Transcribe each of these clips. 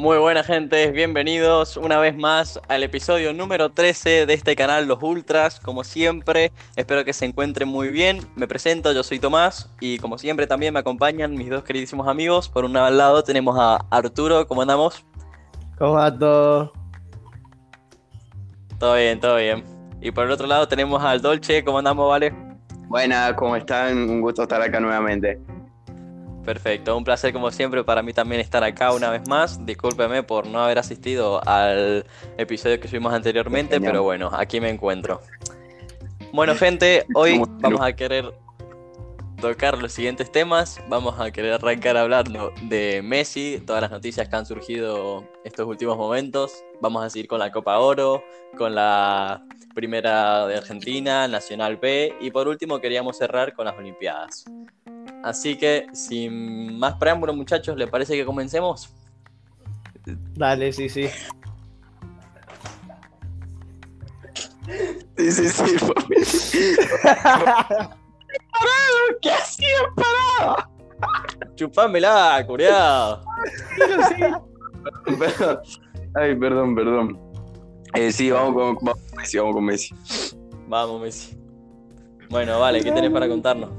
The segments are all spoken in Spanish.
Muy buena gente, bienvenidos una vez más al episodio número 13 de este canal Los Ultras. Como siempre, espero que se encuentren muy bien. Me presento, yo soy Tomás y como siempre también me acompañan mis dos queridísimos amigos. Por un lado tenemos a Arturo, ¿cómo andamos? ¿Cómo va todo? Todo bien, todo bien. Y por el otro lado tenemos al Dolce, ¿cómo andamos, Vale? Buenas, ¿cómo están? Un gusto estar acá nuevamente. Perfecto, un placer como siempre para mí también estar acá una vez más. Discúlpeme por no haber asistido al episodio que subimos anteriormente, pero bueno, aquí me encuentro. Bueno, gente, hoy vamos a querer tocar los siguientes temas. Vamos a querer arrancar hablando de Messi, todas las noticias que han surgido estos últimos momentos. Vamos a seguir con la Copa Oro, con la Primera de Argentina, Nacional B y por último queríamos cerrar con las Olimpiadas. Así que, sin más preámbulos, muchachos, ¿le parece que comencemos? Dale, sí, sí. Sí, sí, sí, parado! ¿Qué hacía parado? Chupámela, curiado. Ay, perdón, perdón. Eh, sí, vamos con, vamos con Messi, vamos con Messi. Vamos, Messi. Bueno, vale, ¿qué tenés para contarnos?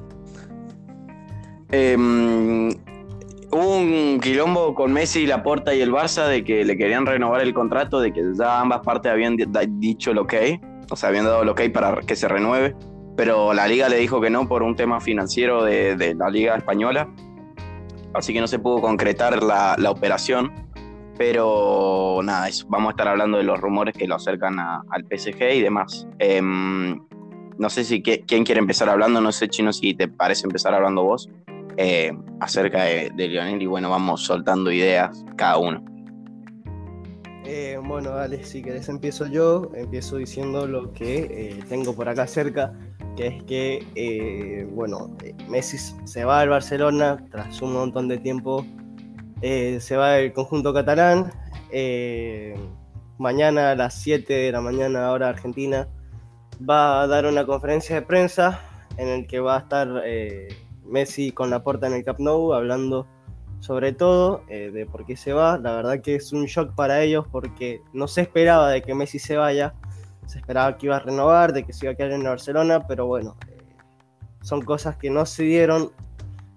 Em, hubo un quilombo con Messi, la Laporta y el Barça de que le querían renovar el contrato, de que ya ambas partes habían dicho lo que o sea, habían dado lo que para que se renueve, pero la liga le dijo que no por un tema financiero de, la liga española, así que no se pudo concretar la, operación, pero nada, eso, vamos a estar hablando de los rumores que lo acercan al PSG y demás. Em, no sé si quién quiere empezar hablando, no sé, Chino, si te parece empezar hablando vos. Eh, acerca de, Lionel y bueno, vamos soltando ideas cada uno. Eh, bueno, dale, si querés empiezo yo, empiezo diciendo lo que eh, tengo por acá cerca, que es que, bueno, Messi se va al Barcelona tras un montón de tiempo, se va del conjunto catalán, mañana a las 7 de la mañana hora Argentina va a dar una conferencia de prensa en el que va a estar Messi con la puerta en el Camp Nou hablando sobre todo eh, de por qué se va. La verdad que es un shock para ellos porque no se esperaba de que Messi se vaya. Se esperaba que iba a renovar, de que se iba a quedar en Barcelona, pero bueno, eh, son cosas que no se dieron,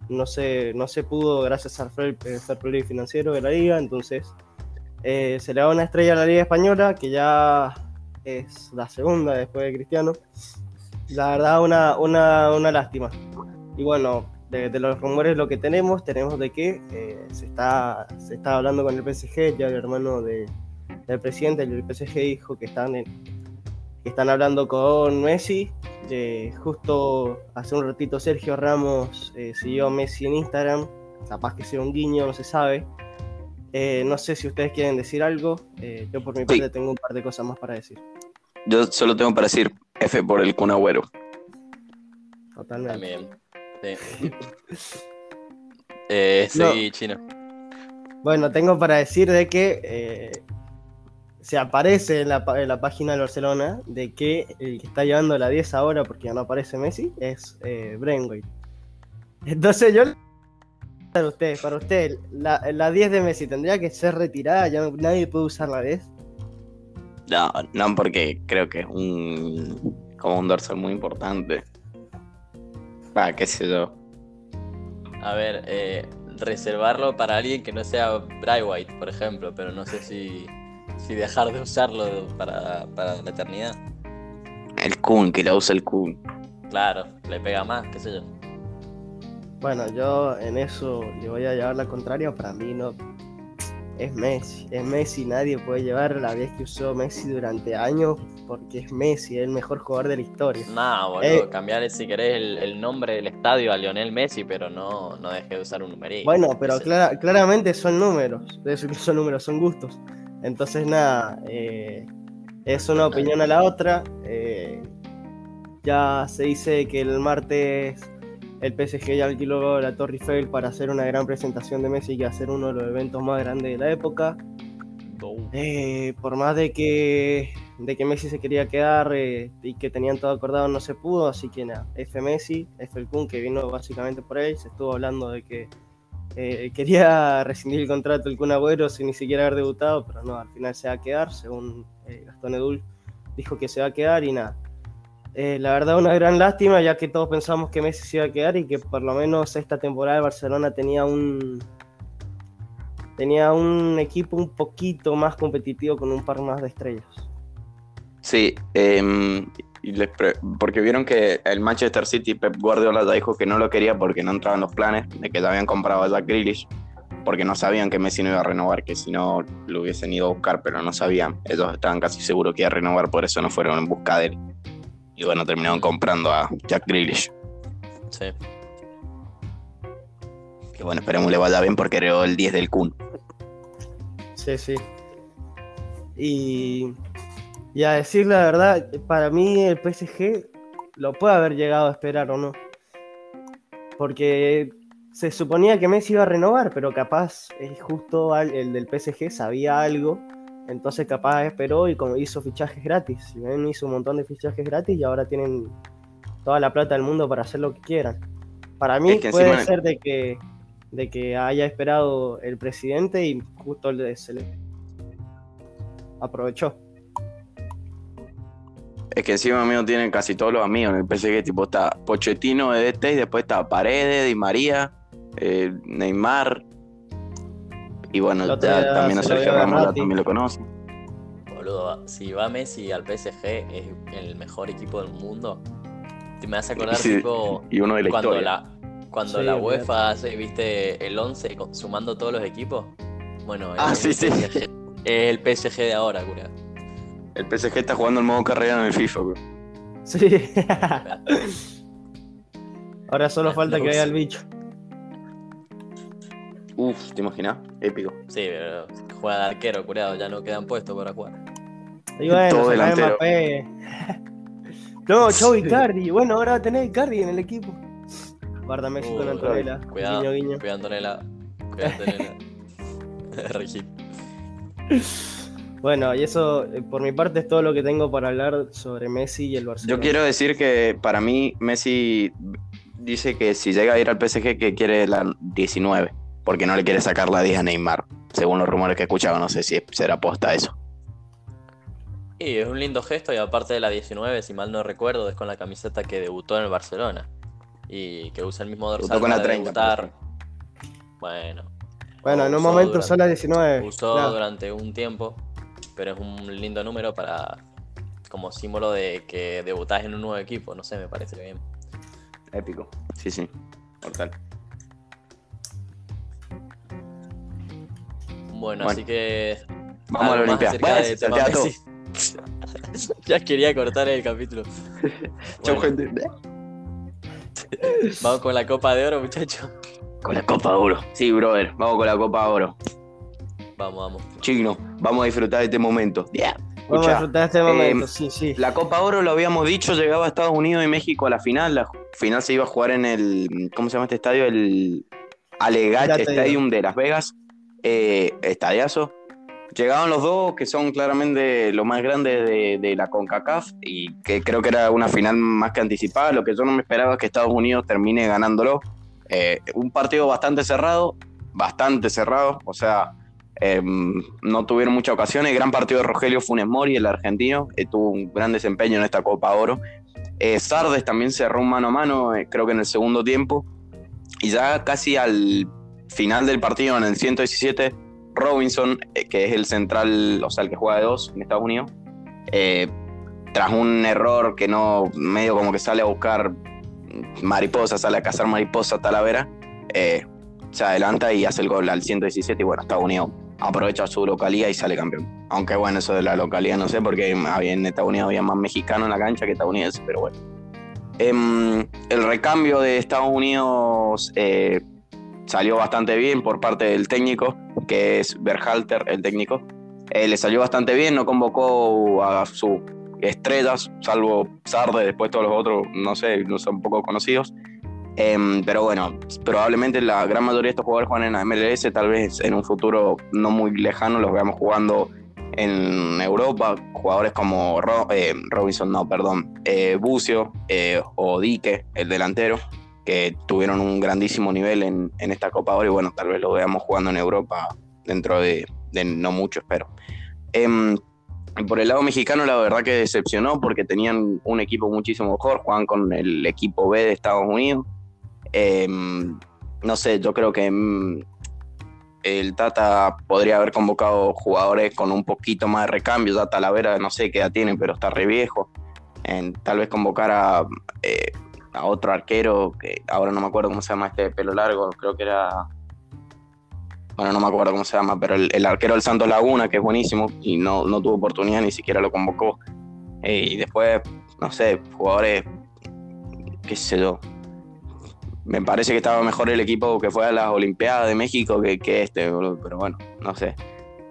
no se, no se pudo gracias al fair, play financiero de la liga, entonces eh, se le da una estrella a la liga española que ya es la segunda después de Cristiano. La verdad, una, una, una lástima. Y bueno, de, los rumores lo que tenemos, tenemos de que eh, se, está, se está hablando con el PSG, ya el hermano del presidente del PSG dijo que están, que están hablando con Messi. justo hace un ratito Sergio Ramos eh, siguió a Messi en Instagram, capaz que sea un guiño, no se sabe. Eh, no sé si ustedes quieren decir algo, yo por mi parte tengo un par de cosas más para decir. Yo solo tengo para decir F por el Kun Totalmente. También. Eh, sí. chino. Bueno, tengo para decir de que eh, se aparece en la, página de Barcelona de que el que está llevando la 10 ahora, porque ya no aparece Messi, es eh, Entonces yo para usted, para usted, la, la 10 de Messi tendría que ser retirada, ya nadie puede usar la 10. No, no, porque creo que es un como un dorsal muy importante. Va, qué sé yo. A ver, eh, reservarlo para alguien que no sea White, por ejemplo, pero no sé si, si dejar de usarlo para, para la eternidad. El Kun, que la usa el Kun. Claro, le pega más, qué sé yo. Bueno, yo en eso le voy a llevar la contraria, para mí no, es Messi. Es Messi, nadie puede llevar la vez que usó Messi durante años porque es Messi, es el mejor jugador de la historia. No, boludo, eh, cambiar si querés el, nombre del estadio a Lionel Messi, pero no, no deje de usar un numerito. Bueno, pero claramente son números, son números, son gustos. Entonces, nada, eh, es una opinión a la otra. Eh, ya se dice que el martes el PSG ya alquiló la Torre Eiffel para hacer una gran presentación de Messi y hacer uno de los eventos más grandes de la época. Eh, por más de que, de que Messi se quería quedar eh, y que tenían todo acordado, no se pudo. Así que nada, F Messi, F el Kun, que vino básicamente por ahí. Se estuvo hablando de que Eh, quería rescindir el contrato el Kun Agüero sin ni siquiera haber debutado, pero no, al final se va a quedar, según eh, Gastón Edul dijo que se va a quedar y nada. La verdad, una gran lástima, ya que todos pensamos que Messi se iba a quedar y que por lo menos esta temporada el Barcelona tenía un, tenía un equipo un poquito más competitivo con un par más de estrellas. Sí, em, porque vieron que el Manchester City, Pep Guardiola ya dijo que no lo quería porque no entraban los planes, de que ya habían comprado a Jack Grealish, porque no sabían que Messi no iba a renovar, que si no lo hubiesen ido a buscar, pero no sabían. Ellos estaban casi seguros que iba a renovar, por eso no fueron en busca de él. Y bueno, terminaron comprando a Jack Grealish. Sí. Que bueno, esperemos le vaya bien porque creó el 10 del Kun. Sí, sí. Y, y a decir la verdad, para mí el PSG lo puede haber llegado a esperar o no. Porque se suponía que Messi iba a renovar, pero capaz es justo el del PSG sabía algo, entonces capaz esperó y como hizo fichajes gratis. Hizo un montón de fichajes gratis y ahora tienen toda la plata del mundo para hacer lo que quieran. Para mí puede ser de que de que haya esperado el presidente y justo se aprovechó. Es que encima mío tienen casi todos los amigos en el PSG, tipo está Pochettino, EDT, y después está Paredes, Di María, eh, Neymar, y bueno, ya, también a Sergio Ramos también lo conoce. Boludo, si va Messi al PSG es el mejor equipo del mundo. Te me vas a acordar tipo y uno de la cuando historia. la cuando la UEFA hace, viste, el 11 sumando todos los equipos. Bueno, ah, el, sí, sí. es el PSG de ahora, cura. El PSG está jugando el modo carrera en el FIFA, bro. Sí. ahora solo falta que vaya el bicho. Uf, ¿te imaginas? Épico. Sí, pero juega de arquero, curado, ya no quedan puestos para jugar. Y bueno, Todo delantero. no, chau Icardi. Bueno, ahora va a tener Icardi en el equipo. Guarda México en Antonella. Cuidado, guiño, guiño. cuidado Antonella. Cuidado Antonella. Bueno, y eso eh, por mi parte es todo lo que tengo para hablar sobre Messi y el Barcelona. Yo quiero decir que para mí Messi dice que si llega a ir al PSG que quiere la 19, porque no le quiere sacar la 10 a Neymar, según los rumores que he escuchado, no sé si será posta eso. Y es un lindo gesto y aparte de la 19, si mal no recuerdo, es con la camiseta que debutó en el Barcelona y que usa el mismo dorsal con la 30, Bueno. Bueno, en un momento son las 19. Usó durante un tiempo, pero es un lindo número para como símbolo de que debutás en un nuevo equipo, no sé, me parece bien. Épico, sí, sí, mortal. Bueno, así que. Vamos a la Olimpiada. ya quería cortar el capítulo. Chau, gente. Vamos con la Copa de Oro, muchachos. Con la Copa de Oro. Sí, brother, vamos con la Copa de Oro. Vamos, vamos. Chino, vamos a disfrutar de este momento. Vamos a disfrutar de este momento, eh, sí, sí. La Copa Oro, lo habíamos dicho, llegaba a Estados Unidos y México a la final. La final se iba a jugar en el. ¿Cómo se llama este estadio? El Alegat Stadium de Las Vegas. Eh, estadiazo. Llegaban los dos, que son claramente lo más grande de, la CONCACAF, y que creo que era una final más que anticipada. Lo que yo no me esperaba es que Estados Unidos termine ganándolo. Eh, un partido bastante cerrado, bastante cerrado, o sea, em, no tuvieron muchas ocasiones. Gran partido de Rogelio Funes Mori, el argentino, que tuvo un gran desempeño en esta Copa Oro. Eh, Sardes también cerró un mano a mano, eh, creo que en el segundo tiempo. Y ya casi al final del partido, en el 117, Robinson, eh, que es el central, o sea, el que juega de dos en Estados Unidos, eh, tras un error que no, medio como que sale a buscar mariposa, sale a cazar mariposa Talavera, eh, se adelanta y hace el gol al 117 y bueno, Estados Unidos aprovecha su localidad y sale campeón. Aunque bueno, eso de la localidad no sé, porque en Estados Unidos había más mexicanos en la cancha que estadounidenses, pero bueno. Em, el recambio de Estados Unidos salió bastante bien por parte del técnico, que es Berhalter, el técnico. Eh, le salió bastante bien, no convocó a sus estrellas, salvo Sarde, después todos los otros, no sé, no son poco conocidos. Em, pero bueno, probablemente la gran mayoría de estos jugadores juegan en la MLS, tal vez en un futuro no muy lejano los veamos jugando en Europa, jugadores como eh, Robinson, no, perdón, eh, Bucio o Dique, el delantero que tuvieron un grandísimo nivel en, esta Copa Oro y bueno, tal vez lo veamos jugando en Europa dentro de, no mucho, espero. Em, por el lado mexicano, la verdad que decepcionó porque tenían un equipo muchísimo mejor, jugaban con el equipo B de Estados Unidos. Em, no sé, yo creo que em, el Tata podría haber convocado jugadores con un poquito más de recambio. Ya Talavera no sé qué edad tiene, pero está re viejo. tal vez convocar a eh, a otro arquero, que ahora no me acuerdo cómo se llama este pelo largo, creo que era... Bueno, no me acuerdo cómo se llama, pero el, arquero del Santos Laguna, que es buenísimo, y no, no tuvo oportunidad, ni siquiera lo convocó. Eh, y después, no sé, jugadores, qué sé yo. Me parece que estaba mejor el equipo que fue a las Olimpiadas de México que, este, pero bueno, no sé.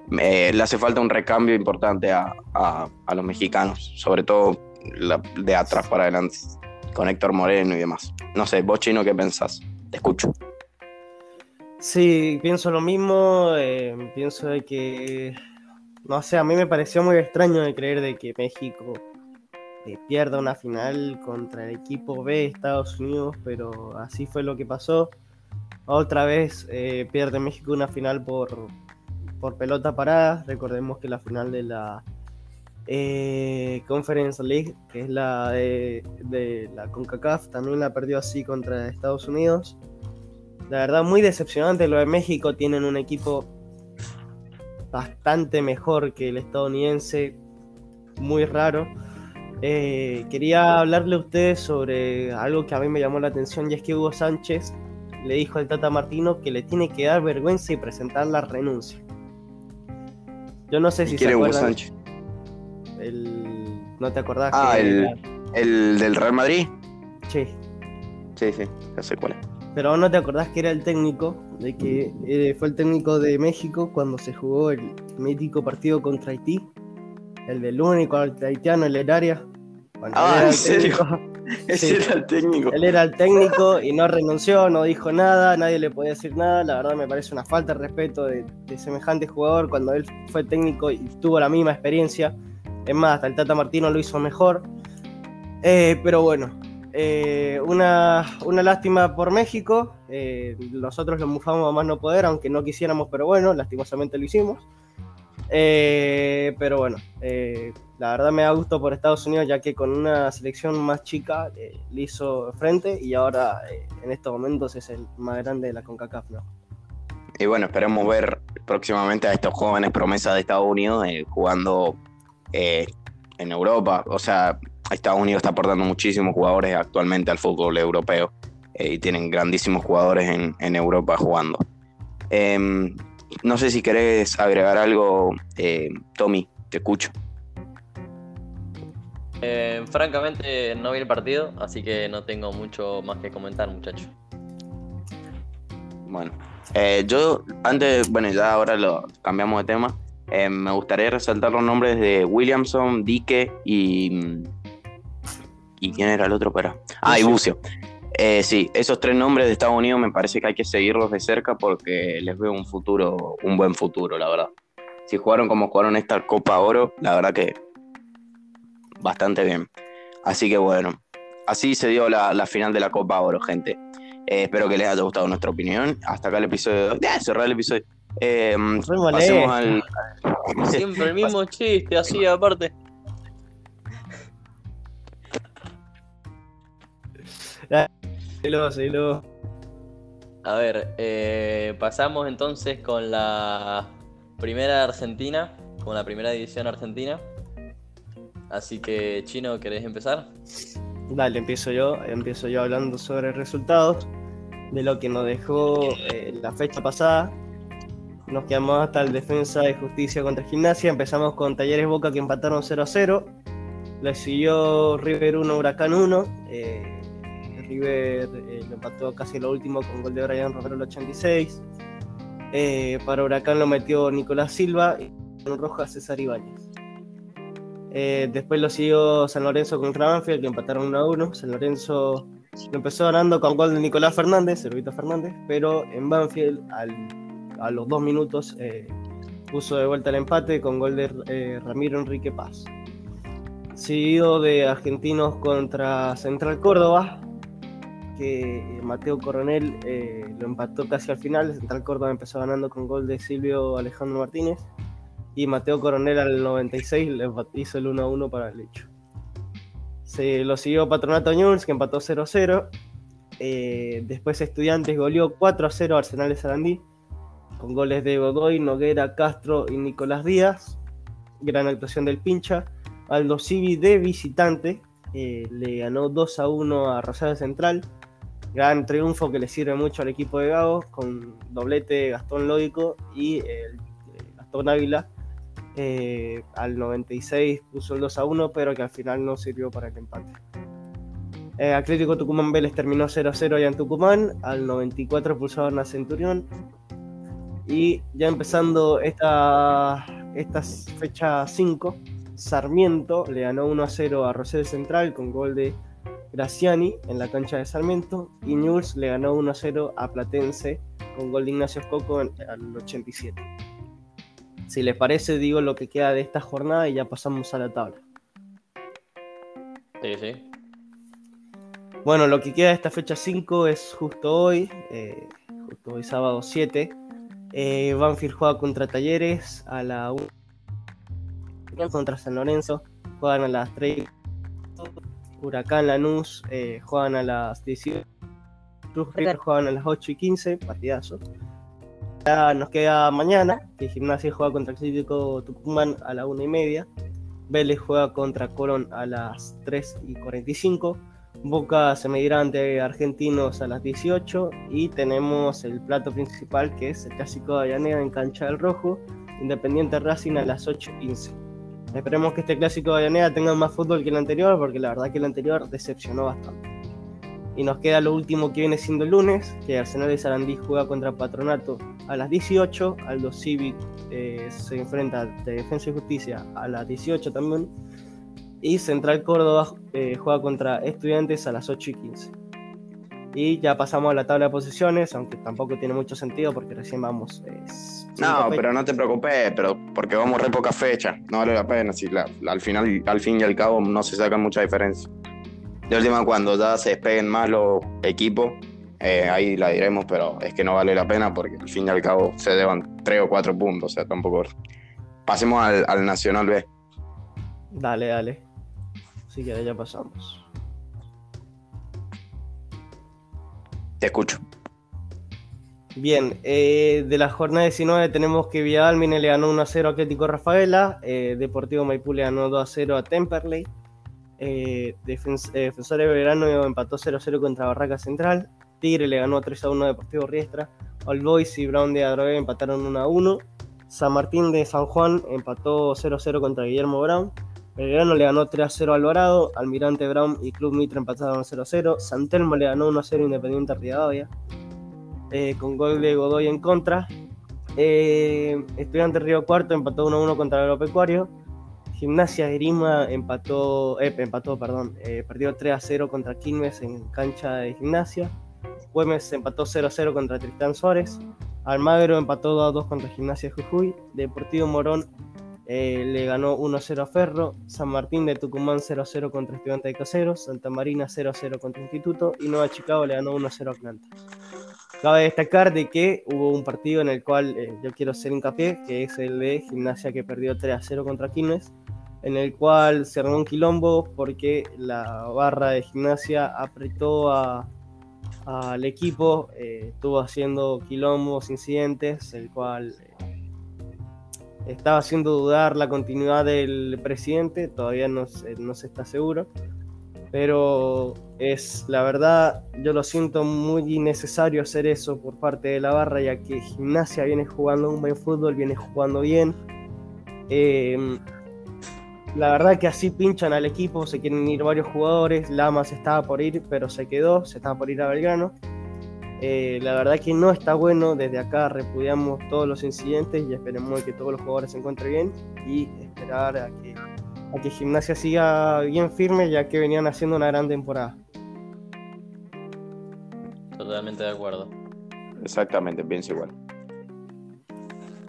le hace falta un recambio importante a, a, los mexicanos, sobre todo de atrás para adelante con Héctor Moreno y demás. No sé, vos chino, ¿qué pensás? Te escucho. Sí, pienso lo mismo, eh, pienso que, no sé, a mí me pareció muy extraño de creer de que México eh, pierda una final contra el equipo B de Estados Unidos, pero así fue lo que pasó. Otra vez eh, pierde México una final por, por pelota parada, recordemos que la final de la eh, Conference League, que es la de, la CONCACAF, también la perdió así contra Estados Unidos. La verdad, muy decepcionante lo de México. Tienen un equipo bastante mejor que el estadounidense, muy raro. Eh, quería hablarle a ustedes sobre algo que a mí me llamó la atención y es que Hugo Sánchez le dijo al Tata Martino que le tiene que dar vergüenza y presentar la renuncia. Yo no sé si se acuerdan. Hugo Sánchez? El, ¿No te acordás? Ah, el, el, del Real Madrid. Sí. Sí, sí, ya sé cuál es. Pero no te acordás que era el técnico, de que eh, fue el técnico de México cuando se jugó el mítico partido contra Haití. El del único haitiano, el Ah, ¿en serio? Ese era el técnico. Él era el técnico y no renunció, no dijo nada, nadie le podía decir nada. La verdad me parece una falta de respeto de, de semejante jugador cuando él fue técnico y tuvo la misma experiencia. Es más, hasta el Tata Martino lo hizo mejor. Eh, pero bueno, eh, una, lástima por México. Eh, nosotros lo mufamos a más no poder, aunque no quisiéramos, pero bueno, lastimosamente lo hicimos. Pero bueno, la verdad me da gusto por Estados Unidos, ya que con una selección más chica le hizo frente y ahora en estos momentos es el más grande de la CONCACAF. ¿no? Y bueno, esperemos ver próximamente a estos jóvenes promesas de Estados Unidos jugando eh, en Europa. O sea, Estados Unidos está aportando muchísimos jugadores actualmente al fútbol europeo eh, y tienen grandísimos jugadores en, Europa jugando. No sé si querés agregar algo, eh, Tommy, te escucho. francamente no vi el partido, así que no tengo mucho más que comentar, muchachos. Bueno, yo antes, bueno, ya ahora lo cambiamos de tema. Eh, me gustaría resaltar los nombres de Williamson, Dique y. ¿Y quién era el otro? Para? Ah, y Bucio. Eh, sí, esos tres nombres de Estados Unidos me parece que hay que seguirlos de cerca porque les veo un futuro, un buen futuro, la verdad. Si jugaron como jugaron esta Copa Oro, la verdad que bastante bien. Así que bueno, así se dio la, final de la Copa Oro, gente. Eh, espero que les haya gustado nuestra opinión. Hasta acá el episodio. Ya, cerrar el episodio. Eh, pasemos al. Siempre el mismo chiste, así aparte. A ver, eh, pasamos entonces con la primera Argentina, con la primera división argentina. Así que, Chino, ¿querés empezar? Dale, empiezo yo. Empiezo yo hablando sobre resultados de lo que nos dejó eh, la fecha pasada nos quedamos hasta el defensa de justicia contra gimnasia. Empezamos con Talleres Boca que empataron 0 a 0. Le siguió River 1, Huracán 1. Eh, River eh, lo empató casi lo último con gol de Brian Romero el 86. Eh, para Huracán lo metió Nicolás Silva y con Roja César Ibáñez. después lo siguió San Lorenzo contra Banfield que empataron 1 a 1. San Lorenzo lo empezó ganando con gol de Nicolás Fernández, Servito Fernández, pero en Banfield a los dos minutos eh, puso de vuelta el empate con gol de eh, Ramiro Enrique Paz. Seguido de Argentinos contra Central Córdoba. Que Mateo Coronel eh, lo empató casi al final. Central Córdoba empezó ganando con gol de Silvio Alejandro Martínez. Y Mateo Coronel al 96 le hizo el 1-1 para el hecho. Se lo siguió Patronato News, que empató 0-0. Eh, después Estudiantes goleó 4-0 Arsenal de Sarandí, con goles de Godoy, Noguera, Castro y Nicolás Díaz. Gran actuación del pincha. Aldo Civi de visitante eh, le ganó 2 1 a Rosario Central. Gran triunfo que le sirve mucho al equipo de Gago, con doblete Gastón Lógico y el, Gastón Ávila. Eh, al 96 puso el 2 a 1, pero que al final no sirvió para el empate. Eh, Atlético Tucumán Vélez terminó 0-0 allá en Tucumán. Al 94 pulsaron a Centurión. Y ya empezando esta, esta fecha 5, Sarmiento le ganó 1-0 a Rosario Central con gol de Graciani en la cancha de Sarmiento. Y News le ganó 1-0 a Platense con gol de Ignacio Escoco al 87. Si les parece, digo lo que queda de esta jornada y ya pasamos a la tabla. Sí, sí. Bueno, lo que queda de esta fecha 5 es justo hoy, eh, justo hoy sábado 7. Eh, Banfield juega contra Talleres a la 1 contra San Lorenzo, juegan a las 3. Huracán Lanús eh, juegan a las 18. Cruz River juegan a las 8 y 15, partidazo. Ya nos queda mañana, que Gimnasia juega contra Atlético Tucumán a la 1 y media. Vélez juega contra Colón a las 3 y 45. Boca se medirá ante Argentinos a las 18 y tenemos el plato principal que es el clásico de Avellaneda en cancha del Rojo, Independiente Racing a las 8.15. Esperemos que este clásico de Avellaneda tenga más fútbol que el anterior porque la verdad que el anterior decepcionó bastante. Y nos queda lo último que viene siendo el lunes, que Arsenal de Sarandí juega contra Patronato a las 18, Aldo Civic eh, se enfrenta de Defensa y Justicia a las 18 también y Central Córdoba eh, juega contra Estudiantes a las 8 y 15. Y ya pasamos a la tabla de posiciones, aunque tampoco tiene mucho sentido porque recién vamos. no, pero no te preocupes, pero porque vamos re poca fecha, no vale la pena. Si al final, al fin y al cabo, no se saca mucha diferencia. De última, cuando ya se despeguen más los equipos, eh, ahí la diremos, pero es que no vale la pena porque al fin y al cabo se deban 3 o 4 puntos, o sea, tampoco. Pasemos al, al Nacional B. Dale, dale. Así que ya pasamos. Te escucho. Bien, eh, de la jornada 19 tenemos que Villalmine le ganó 1-0 a Atlético Rafaela, eh, Deportivo Maipú le ganó 2-0 a Temperley, eh, Defensor de Verano empató 0-0 contra Barraca Central, Tigre le ganó 3-1 a Deportivo Riestra, All Boys y Brown de Adrogué empataron 1-1, San Martín de San Juan empató 0-0 contra Guillermo Brown, Belgrano le ganó 3 0 a Alvarado, Almirante Brown y Club Mitre empataron 0 0. Santelmo le ganó 1 0 Independiente Rivadavia, eh, con gol de Godoy en contra. Eh, Estudiante Río Cuarto empató 1 1 contra el Agropecuario. Gimnasia Grima empató, eh, empató perdón, eh, perdió 3 0 contra Quilmes en cancha de gimnasia. Güemes empató 0 0 contra Tristán Suárez. Almagro empató 2 2 contra Gimnasia Jujuy. Deportivo Morón eh, le ganó 1-0 a Ferro, San Martín de Tucumán 0-0 contra Estudiante de Caseros, Santa Marina 0-0 contra Instituto y Nueva Chicago le ganó 1-0 a Atlanta. Cabe destacar de que hubo un partido en el cual eh, yo quiero hacer hincapié, que es el de Gimnasia que perdió 3-0 contra Quilmes, en el cual se armó un quilombo porque la barra de Gimnasia apretó al equipo, eh, estuvo haciendo quilombos, incidentes, el cual estaba haciendo dudar la continuidad del presidente, todavía no se, no se está seguro, pero es la verdad, yo lo siento muy innecesario hacer eso por parte de la barra, ya que Gimnasia viene jugando un buen fútbol, viene jugando bien. Eh, la verdad que así pinchan al equipo, se quieren ir varios jugadores, Lamas estaba por ir, pero se quedó, se estaba por ir a Belgrano. Eh, la verdad que no está bueno, desde acá repudiamos todos los incidentes y esperemos que todos los jugadores se encuentren bien y esperar a que, a que Gimnasia siga bien firme ya que venían haciendo una gran temporada. Totalmente de acuerdo. Exactamente, pienso igual.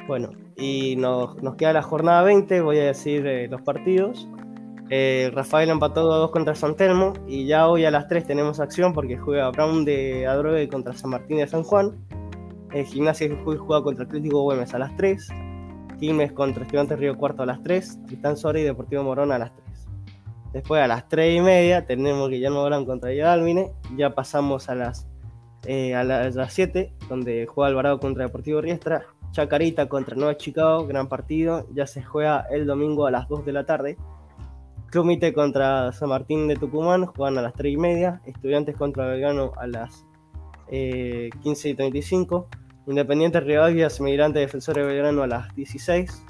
Bueno, y nos, queda la jornada 20, voy a decir eh, los partidos. Eh, Rafael empató 2 contra San Telmo y ya hoy a las 3 tenemos acción porque juega Brown de Adrogué contra San Martín de San Juan. Eh, Gimnasia de Jujuy juega contra Atlético Güemes a las 3. Quilmes contra Estudiantes Río Cuarto a las 3. Tristán Soria y Deportivo Morón a las 3. Después a las 3 y media tenemos Guillermo Brown contra Yadalmine. Ya pasamos a las, eh, a, las 7, donde juega Alvarado contra Deportivo Riestra. Chacarita contra Nueva Chicago, gran partido. Ya se juega el domingo a las 2 de la tarde. Club contra San Martín de Tucumán, juegan a las 3 y media. Estudiantes contra Belgrano a las 15 eh, y 35. Independiente Rivadavia, Semigrante Defensores de Belgrano a las 16.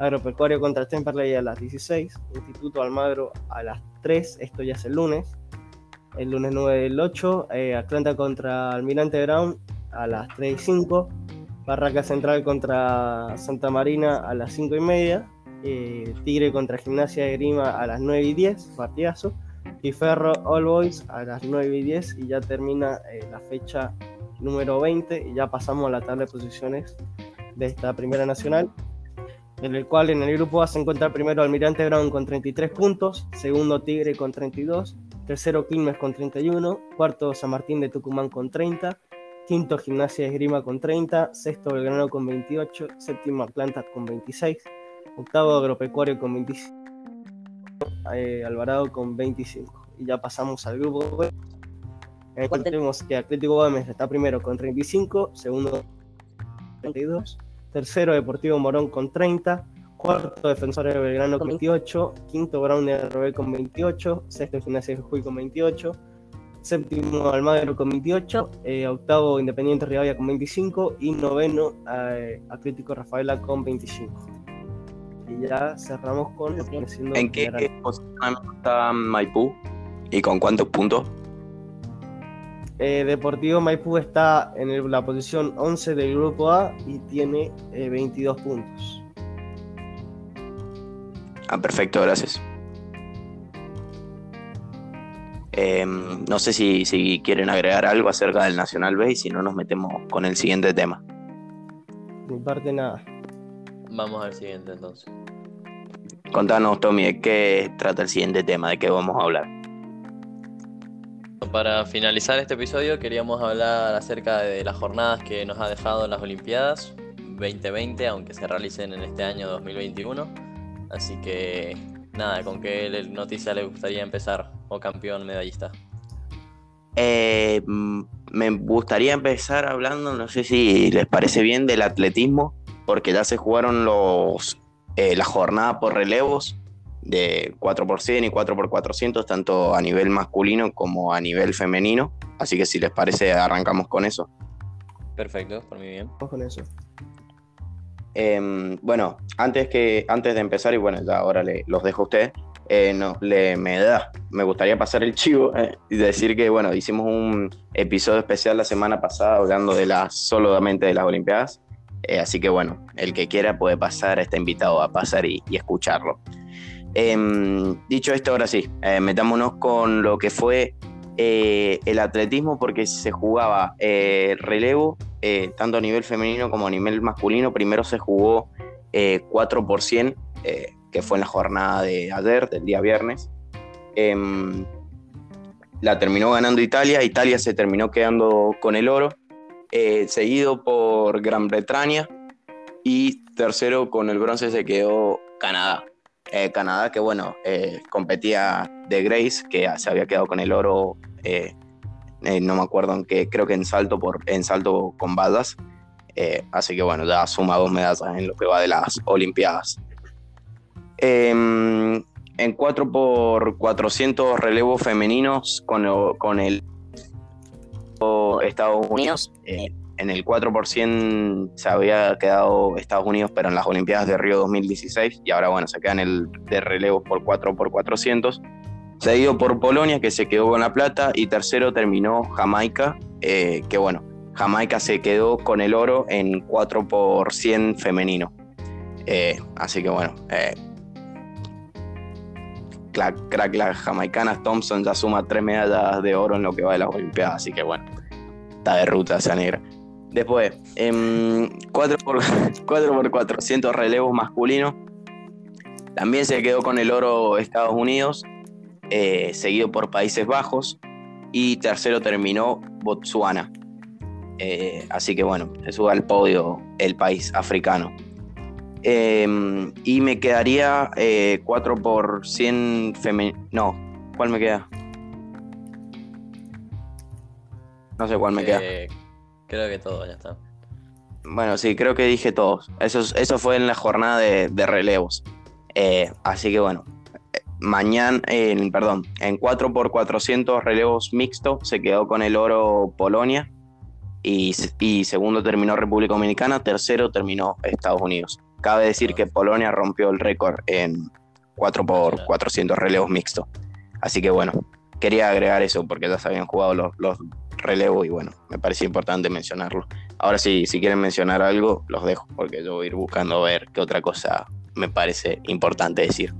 Agropecuario contra Temperley a las 16. Instituto Almagro a las 3. Esto ya es el lunes. El lunes 9 del 8. Eh, Atlanta contra Almirante Brown a las 3 y 5. Barraca Central contra Santa Marina a las 5 y media. Eh, Tigre contra Gimnasia de Grima a las 9 y 10, partidazo, y Ferro All Boys a las 9 y 10 y ya termina eh, la fecha número 20 y ya pasamos a la tabla de posiciones de esta primera nacional, en el cual en el grupo A se encuentra primero Almirante Brown con 33 puntos, segundo Tigre con 32, tercero Quilmes con 31, cuarto San Martín de Tucumán con 30, quinto Gimnasia de Grima con 30, sexto Belgrano con 28, séptimo Atlanta con 26, octavo Agropecuario con 25, eh, Alvarado con 25. Y ya pasamos al grupo en el cual tenemos que Atlético Gómez está primero con 35, segundo 32, tercero Deportivo Morón con 30, cuarto Defensor de Belgrano con 28, quinto Brown de Robé con 28, sexto Gimnasia de Jujuy con 28, séptimo Almagro con 28, eh, octavo Independiente Rivadavia con 25 y noveno eh, Atlético Rafaela con 25 ya cerramos con lo que ¿En qué posición está Maipú? ¿Y con cuántos puntos? Eh, Deportivo Maipú está en la posición 11 del grupo A y tiene 22 eh, puntos. Ah, perfecto, gracias. Em, no sé si, si, quieren agregar algo acerca del Nacional B y si no nos metemos con el siguiente tema. Mi parte nada. Vamos al siguiente entonces. Contanos, Tommy, ¿de qué trata el siguiente tema? ¿De qué vamos a hablar? Para finalizar este episodio queríamos hablar acerca de las jornadas que nos ha dejado las Olimpiadas 2020, aunque se realicen en este año 2021. Así que nada, ¿con qué noticia le gustaría empezar o campeón medallista? Eh, me gustaría empezar hablando, no sé si les parece bien, del atletismo porque ya se jugaron los, eh, la jornada por relevos de 4x100 y 4x400, tanto a nivel masculino como a nivel femenino. Así que si les parece, arrancamos con eso. Perfecto, por mí bien. Vamos con eso. Em, bueno, antes, que, antes de empezar, y bueno, ya ahora le, los dejo a ustedes, eh, no, le, me da, me gustaría pasar el chivo eh, y decir que, bueno, hicimos un episodio especial la semana pasada hablando de las, solamente de las Olimpiadas. Eh, así que bueno, el que quiera puede pasar, está invitado a pasar y, escucharlo. Em, dicho esto, ahora sí, eh, metámonos con lo que fue eh, el atletismo porque se jugaba relevo, tanto a nivel femenino como a nivel masculino. Primero se jugó 4 por 100, que fue en la jornada de ayer, del día viernes. Em, la terminó ganando Italia, Italia se terminó quedando con el oro eh, seguido por Gran Bretaña y tercero con el bronce se quedó Canadá. Eh, Canadá que bueno, eh, competía de Grace, que se había quedado con el oro, no me acuerdo en qué, creo que en salto, por, en salto con balas. así que bueno, ya suma dos medallas en lo que va de las Olimpiadas. Em, en 4 por 400 relevos femeninos con, con el Estados Unidos. Eh, en el 4% se había quedado Estados Unidos, pero en las Olimpiadas de Río 2016, y ahora bueno, se queda en el de relevo por 4 por 400 seguido por Polonia, que se quedó con la plata, y tercero terminó Jamaica, eh, que bueno, Jamaica se quedó con el oro en 4 por 100 femenino. Eh, así que bueno, crack, las jamaicanas Thompson ya suma tres medallas de oro en lo que va de las Olimpiadas, así que bueno, está de ruta esa negra. Después, en 4 x 400 relevos masculinos, También se quedó con el oro Estados Unidos, eh, seguido por Países Bajos, y tercero terminó Botsuana. Eh, así que bueno, se sube al podio el país africano. Em, y me quedaría 4 por 100 femenino. No, ¿cuál me queda? No sé cuál me queda. Creo que todo, ya está. Bueno, sí, creo que dije todos. Eso, eso fue en la jornada de, relevos. Eh, así que bueno, mañana, perdón, en 4x400 relevos mixto se quedó con el oro Polonia y, segundo terminó República Dominicana, tercero terminó Estados Unidos. Cabe decir que Polonia rompió el récord en 4x400 relevos mixto. Así que bueno, quería agregar eso porque ya se habían jugado los, los relevos y bueno, me parecía importante mencionarlo. Ahora sí, si quieren mencionar algo, los dejo porque yo voy a ir buscando ver qué otra cosa me parece importante decir.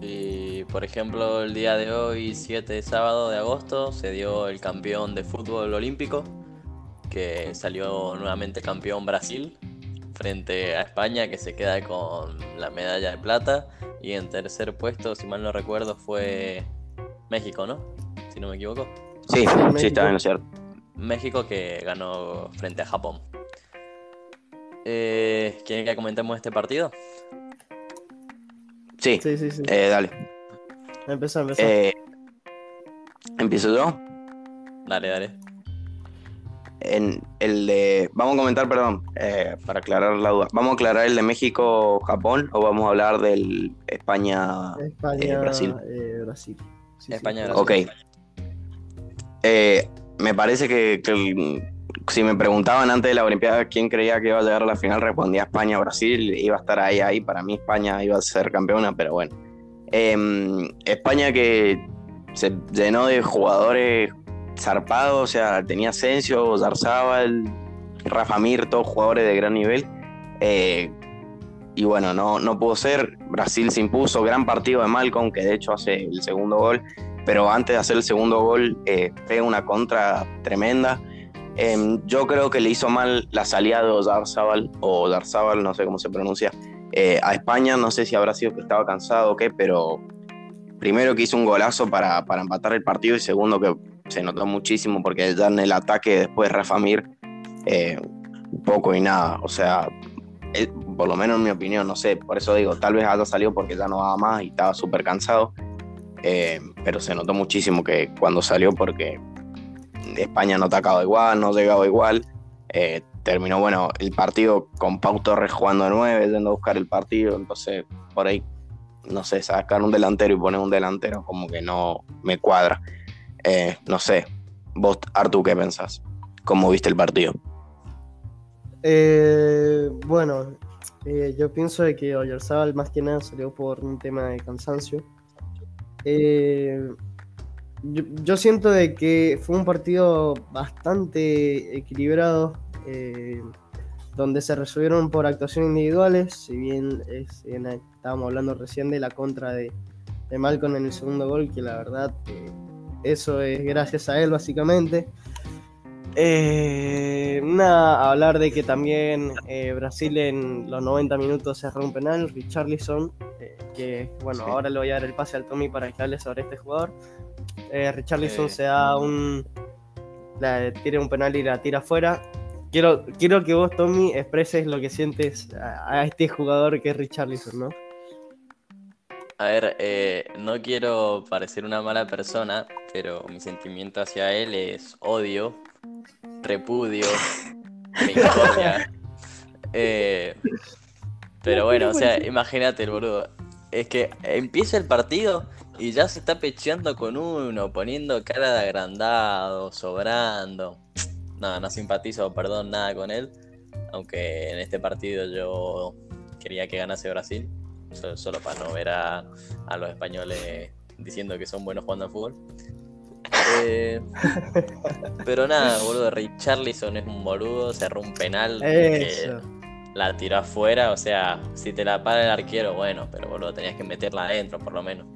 Y por ejemplo, el día de hoy, 7 de sábado de agosto, se dio el campeón de fútbol olímpico, que salió nuevamente campeón Brasil frente a España, que se queda con la medalla de plata. Y en tercer puesto, si mal no recuerdo, fue México, ¿no? Si no me equivoco. Sí, sí, está bien, cierto. México que ganó frente a Japón. Eh, ¿Quieren que comentemos este partido? Sí, sí, sí. Eh, dale. Empezó, empezó. Eh, ¿Empiezo yo? Dale, dale. En el de. Vamos a comentar, perdón, eh, para aclarar la duda. ¿Vamos a aclarar el de México-Japón o vamos a hablar del España-Brasil? España, Brasil. España-Brasil. Ok. me parece que, que si me preguntaban antes de la Olimpiada quién creía que iba a llegar a la final, respondía España Brasil, iba a estar ahí, ahí. Para mí España iba a ser campeona, pero bueno. Em, España que se llenó de jugadores zarpados, o sea, tenía Asensio, Zarzábal, Rafa Mirto, jugadores de gran nivel. Eh, y bueno, no, no pudo ser. Brasil se impuso, gran partido de Malcolm, que de hecho hace el segundo gol, pero antes de hacer el segundo gol, eh, una contra tremenda. Em, yo creo que le hizo mal la salida de Oyarzabal, o Darzabal, no sé cómo se pronuncia, eh, a España. No sé si habrá sido que estaba cansado o qué, pero primero que hizo un golazo para, empatar el partido y segundo que se notó muchísimo porque ya en el ataque después de Rafa Mir, eh, poco y nada. O sea, eh, por lo menos en mi opinión, no sé, por eso digo, tal vez haya salido porque ya no daba más y estaba súper cansado. pero se notó muchísimo que cuando salió porque España no atacaba igual, no llegaba igual. Eh, terminó, bueno, el partido con Pau Torres jugando a 9, yendo a buscar el partido. Entonces, por ahí, no sé, sacar un delantero y poner un delantero como que no me cuadra. Eh, no sé, vos, Artu, ¿qué pensás? ¿Cómo viste el partido? Eh, bueno, yo pienso de que Oyarzabal más que nada salió por un tema de cansancio. Eh, yo, siento de que fue un partido bastante equilibrado, eh, donde se resolvieron por actuaciones individuales, si bien, estábamos hablando recién de la contra de, de, Malcolm en el segundo gol, que la verdad eh, eso es gracias a él básicamente. Eh, nada, hablar de que también Brasil en los 90 minutos se un penal, Richarlison, que bueno, ahora le voy a dar el pase al Tommy para que hable sobre este jugador eh, Richarlison se da un. La, tira un penal y la tira afuera. Quiero, quiero que vos, Tommy, expreses lo que sientes a, este jugador que es Richarlison, ¿no? A ver, eh, no quiero parecer una mala persona, pero mi sentimiento hacia él es odio, repudio, victoria. Eh, pero bueno, o sea, imagínate el boludo. Es que empieza el partido y ya se está pecheando con uno, poniendo cara de agrandado, sobrando. Nada, no simpatizo, perdón, nada con él. Aunque en este partido yo quería que ganase Brasil. Solo, para no ver a, los españoles diciendo que son buenos jugando al fútbol. Eh, pero nada, boludo, Richarlison es un boludo, cerró un penal. la tiró afuera, o sea, si te la para el arquero, bueno, pero boludo, tenías que meterla adentro por lo menos.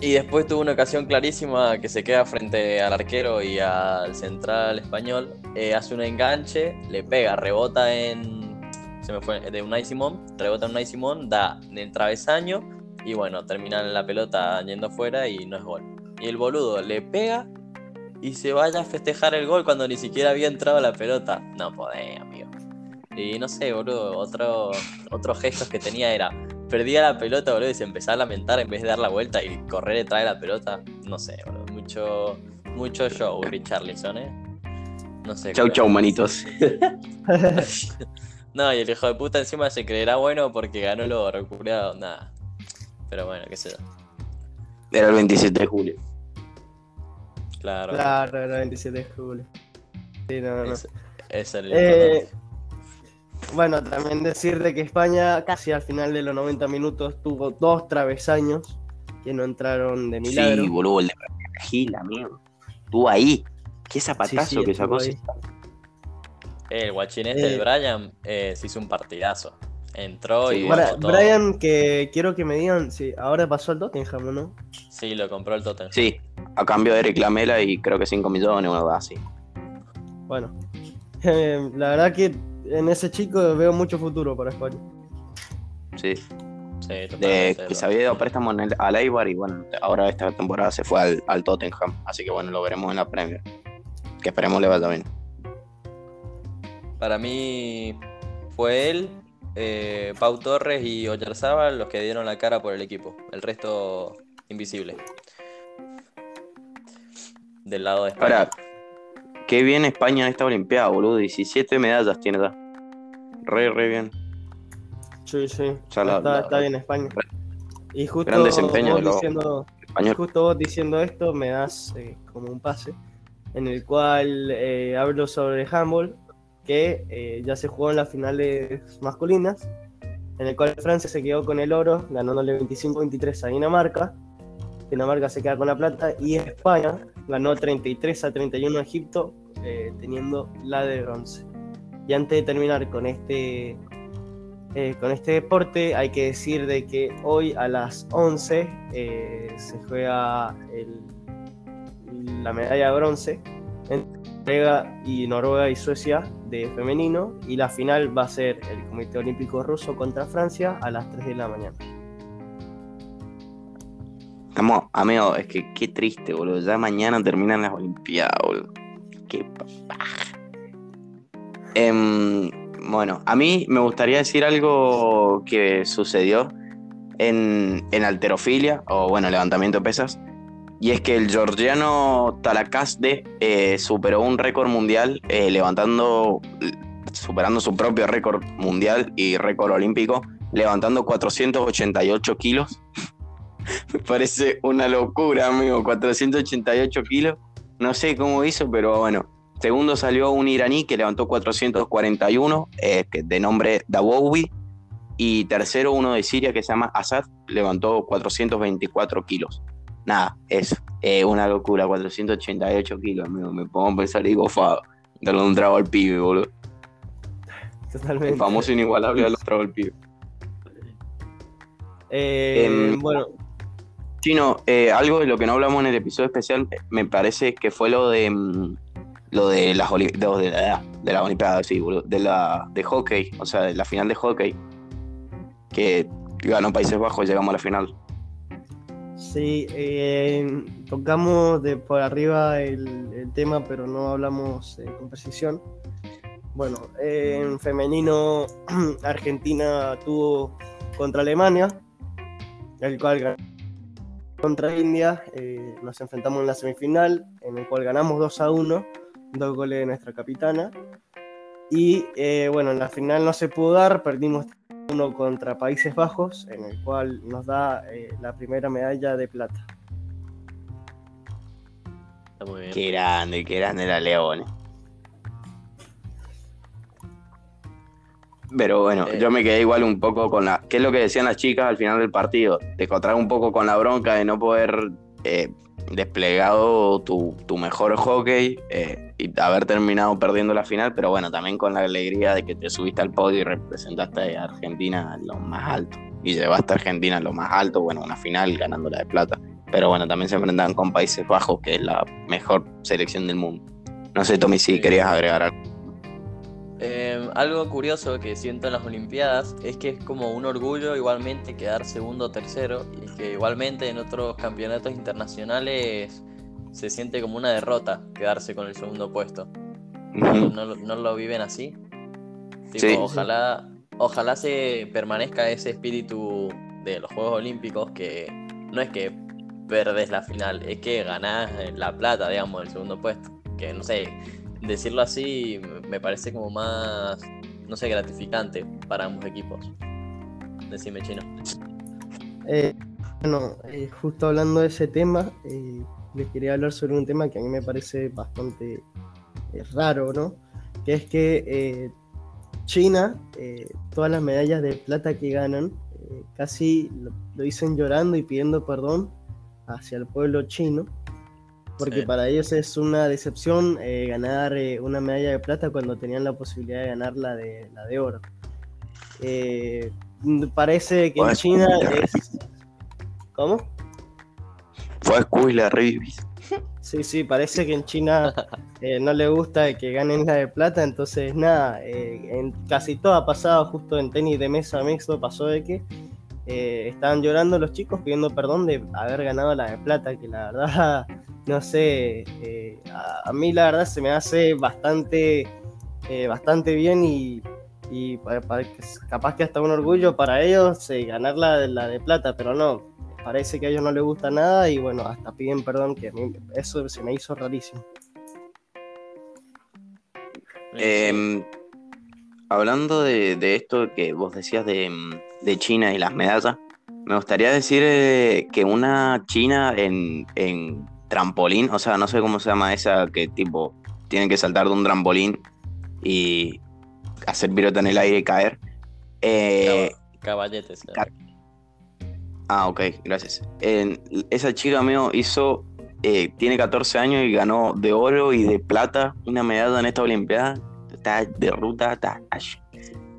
Y después tuvo una ocasión clarísima que se queda frente al arquero y al central español. Eh, hace un enganche, le pega, rebota en. se me fue, de Unai Simón, rebota Unai Simón, da en el travesaño y bueno, termina la pelota yendo afuera y no es gol. Y el boludo le pega y se vaya a festejar el gol cuando ni siquiera había entrado la pelota. No podés, amigo. Y no sé, boludo, otro, otros gestos que tenía era, perdía la pelota, boludo, y se empezaba a lamentar en vez de dar la vuelta y correr detrás de la pelota. No sé, boludo, mucho, mucho show, Richarlison, ¿eh? No sé. Chau, chau, manitos. no, y el hijo de puta encima se creerá bueno porque ganó lo recuperado, nada. Pero bueno, qué sé yo. Era el 27 de julio. Claro. Claro, era el 27 de julio. Sí, no, no. Es, es el Eh, bueno, también decirte que España casi al final de los 90 minutos tuvo dos travesaños que no entraron de milagro. Sí, boludo, el de Gil, amigo. Tú ahí. Qué zapatazo Sí, sí, que sacó. El guachín este, Eh. el Brian, eh, se hizo un partidazo. Entró Sí, y. Brian, que quiero que me digan si ahora pasó al Tottenham o no. Sí, lo compró el Tottenham. Sí, a cambio de Eric Lamela y creo que 5 millones o algo así. Bueno, eh, la verdad que en ese chico veo mucho futuro para España. Sí. Sí, De, totalmente. que se había ido préstamo en el, al Eibar y bueno, ahora esta temporada se fue al, al Tottenham. Así que bueno, lo veremos en la Premier. Que esperemos le vaya bien. Para mí fue él, eh, Pau Torres y Oyarzábal los que dieron la cara por el equipo. El resto invisible. Del lado de España. Ahora, qué bien España en esta Olimpiada, boludo. 17 medallas tiene ya. Re, re bien. Sí, sí. sea, la- está, la- está bien España. Y justo gran desempeño vos de diciendo, Español. justo vos diciendo esto me das eh, como un pase en el cual eh, hablo sobre handball que eh, ya se jugó en las finales masculinas en el cual Francia se quedó con el oro ganándole 25-23 a Dinamarca. Dinamarca se queda con la plata y España ganó 33 a 31 a Egipto eh, teniendo la de bronce. Y antes de terminar con este eh, con este deporte hay que decir de que hoy a las 11 eh, se juega el- la medalla de bronce Noruega y Noruega y Suecia de femenino y la final va a ser el Comité Olímpico Ruso contra Francia a las 3 de la mañana. Estamos, amigo, es que qué triste, boludo. Ya mañana terminan las Olimpiadas, boludo. Qué paja. Em, bueno, a mí me gustaría decir algo que sucedió en, en alterofilia, o bueno, levantamiento de pesas. Y es que el georgiano Talakasde eh, superó un récord mundial eh, levantando, superando su propio récord mundial y récord olímpico, levantando 488 kilos. Me parece una locura, amigo. 488 kilos. No sé cómo hizo, pero bueno. Segundo salió un iraní que levantó 441, eh, de nombre Dawowi. Y tercero uno de Siria que se llama Assad, levantó 424 kilos. Nada, eso. Eh, una locura, 488 kilos, amigo. Me pongo a pensar y digo, fa, darle un trago al pibe, boludo. Totalmente. El famoso inigualable darle un trago al pibe. Eh, Em, bueno, Chino, eh, algo de lo que no hablamos en el episodio especial, me parece que fue lo de mm, lo de las de, de la, de la Olimpiada, sí, boludo, de la de hockey, o sea, de la final de hockey, que ganó Países Bajos y llegamos a la final. Sí, eh, tocamos de por arriba el, tema, pero no hablamos eh, con precisión. Bueno, en femenino, Argentina tuvo contra Alemania, el cual ganó contra India. eh, nos enfrentamos en la semifinal, en el cual ganamos 2 a 1, dos goles de nuestra capitana. Y bueno, en la final no se pudo dar, perdimos uno contra Países Bajos, en el cual nos da eh, la primera medalla de plata. Está muy bien. Qué grande, qué grande la León. Pero bueno, Eh. yo me quedé igual un poco con la. ¿Qué es lo que decían las chicas al final del partido? Te encontrar un poco con la bronca de no poder eh, desplegado tu, tu mejor hockey eh, y haber terminado perdiendo la final, pero bueno, también con la alegría de que te subiste al podio y representaste a Argentina a lo más alto. Y llevaste a Argentina a lo más alto, bueno, una final ganando la de plata. Pero bueno, también se enfrentan con Países Bajos, que es la mejor selección del mundo. No sé, Tommy, si querías agregar algo. Eh, algo curioso que siento en las Olimpiadas es que es como un orgullo igualmente quedar segundo o tercero y que igualmente en otros campeonatos internacionales se siente como una derrota quedarse con el segundo puesto. ¿No, no, lo viven así? ojalá, ojalá se permanezca ese espíritu de los Juegos Olímpicos que no es que perdes la final, es que ganás la plata, digamos, el segundo puesto. Que no sé, decirlo así me parece como más, no sé, gratificante para ambos equipos. Decime, chino. Eh, bueno, eh, justo hablando de ese tema, eh, les quería hablar sobre un tema que a mí me parece bastante raro, ¿no? Que es que China, todas las medallas de plata que ganan, casi lo dicen llorando y pidiendo perdón hacia el pueblo chino porque para ellos es una decepción eh, ganar eh, una medalla de plata cuando tenían la posibilidad de ganar la de, la de oro. Eh, parece que en China es... ¿Cómo? Fue la Sí, sí, parece que en China no le gusta que ganen la de plata, entonces nada, en casi todo ha pasado, justo en tenis de mesa mixto pasó de que estaban llorando los chicos pidiendo perdón de haber ganado la de plata, que la verdad no sé, eh, a, mí la verdad se me hace bastante, eh, bastante bien y, capaz que hasta un orgullo para ellos eh, ganar la, la, de plata, pero no, parece que a ellos no les gusta nada y bueno, hasta piden perdón, que a mí eso se me hizo rarísimo. Em, hablando de, esto que vos decías de, de China y las medallas, me gustaría decir que una China en, en trampolín, o sea, no sé cómo se llama esa que tipo tienen que saltar de un trampolín y hacer pirota en el aire y caer. Eh, caballetes. Ah, ok, gracias. esa chica mío hizo, eh, tiene 14 años y ganó de oro y de plata una medalla en esta Olimpiada. Está de ruta, está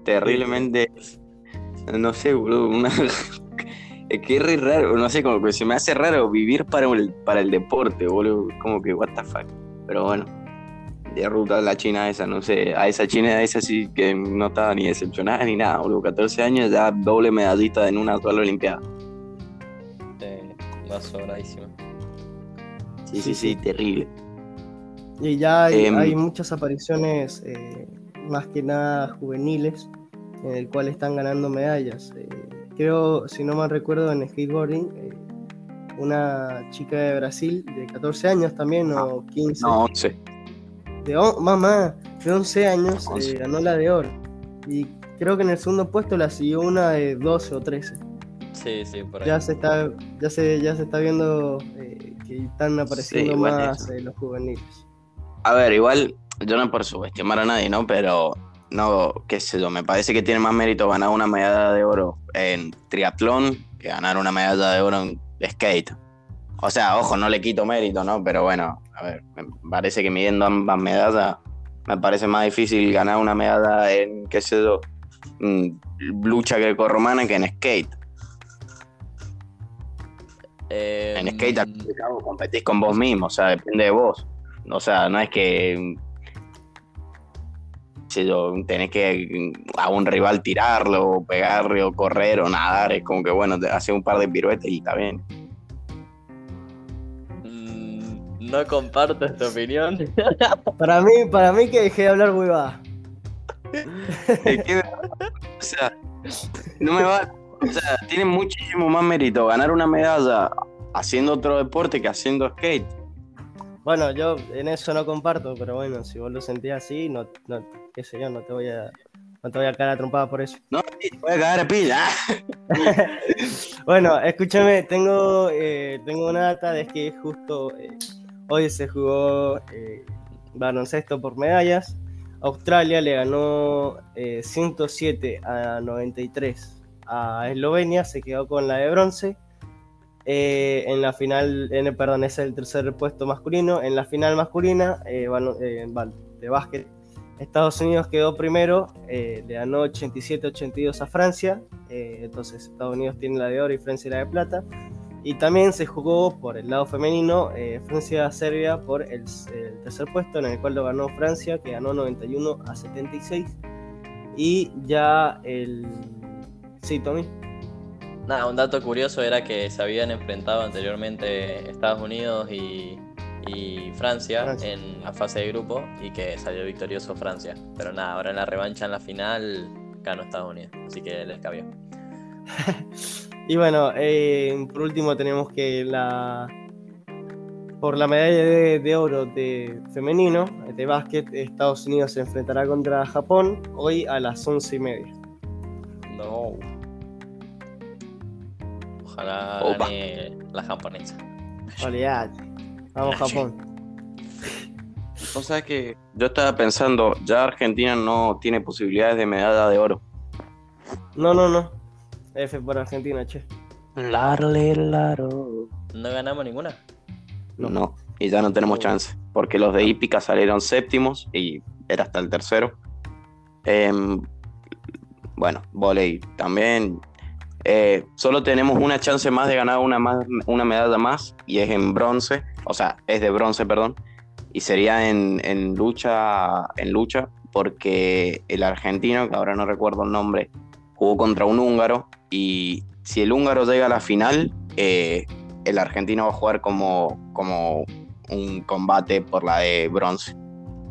terriblemente, no sé, boludo, Es que es raro, no sé, como que se me hace raro vivir para el, para el deporte, boludo. Como que, what the fuck. Pero bueno, de ruta la China esa, no sé. A esa China esa sí que no estaba ni decepcionada ni nada, boludo. 14 años ya doble medallista en una actual Olimpiada. Va sobradísima. Sí, sí, sí, terrible. Y ya hay, em, muchas apariciones, eh, más que nada juveniles, en el cual están ganando medallas. Eh, creo, si no mal recuerdo, en skateboarding, eh, una chica de Brasil de 14 años también, o 15. No, 11. De mamá, de 11 años eh, ganó la de oro. Y creo que en el segundo puesto la siguió una de 12 o 13. Sí, sí, por ahí. Ya se está, ya se, ya se está viendo eh, que están apareciendo más los juveniles. A ver, igual, yo no por subestimar a nadie, ¿no? Pero no, qué sé yo, me parece que tiene más mérito ganar una medalla de oro en triatlón que ganar una medalla de oro en skate. O sea, ojo, no le quito mérito, ¿no? Pero bueno, a ver, me parece que midiendo ambas medallas, me parece más difícil ganar una medalla en, qué sé yo, lucha grecorromana que en skate. En skate, al competís con vos mismo, o sea, depende de vos. O sea, no es que tenés que a un rival tirarlo, o pegarle, o correr, o nadar, es como que bueno, te hace un par de piruetas y está bien. Mm, no comparto esta opinión. para mí, para mí que dejé de hablar huevada. o sea, no me va. O sea, tiene muchísimo más mérito ganar una medalla haciendo otro deporte que haciendo skate. Bueno, yo en eso no comparto, pero bueno, si vos lo sentías así, no, no qué sé yo, no te voy a, no te voy a caer a trompada por eso. No, te voy a caer a pila. bueno, escúchame, tengo, eh, tengo una data de que justo eh, hoy se jugó eh, baloncesto por medallas. Australia le ganó 107 a 93 a Eslovenia, se quedó con la de bronce. en la final, en, perdón, es el tercer puesto masculino. En la final masculina de básquet, Estados Unidos quedó primero, eh, le ganó 87-82 a Francia, eh, entonces Estados Unidos tiene la de oro y Francia la de plata. Y también se jugó por el lado femenino eh, Francia-Serbia por el, el, tercer puesto, en el cual lo ganó Francia, que ganó 91 a 76. Y ya el... Sí, Tommy. Nada, un dato curioso era que se habían enfrentado anteriormente Estados Unidos y, y Francia, Francia. en la fase de grupo y que salió victorioso Francia. Pero nada, ahora en la revancha en la final ganó Estados Unidos, así que les cabió. Y bueno, eh, por último tenemos que la por la medalla de, de oro de femenino de básquet, Estados Unidos se enfrentará contra Japón hoy a las once y media. No. Ojalá Opa. gane la japonesa. Olvídate. Vamos Japón. O sea que yo estaba pensando, ya Argentina no tiene posibilidades de medalla de oro. No, no, no. F por Argentina, che. Larle, laro. ¿No ganamos ninguna? No. No. y ya no tenemos chance, porque los de hípica salieron séptimos y era hasta el tercero. Em, bueno, volei también. Eh, solo tenemos una chance más de ganar una, más, una medalla más y es en bronce, o sea, es de bronce, perdón, y sería en, lucha, en lucha, porque el argentino, que ahora no recuerdo el nombre, jugó contra un húngaro y si el húngaro llega a la final, eh, el argentino va a jugar como, un combate por la de bronce.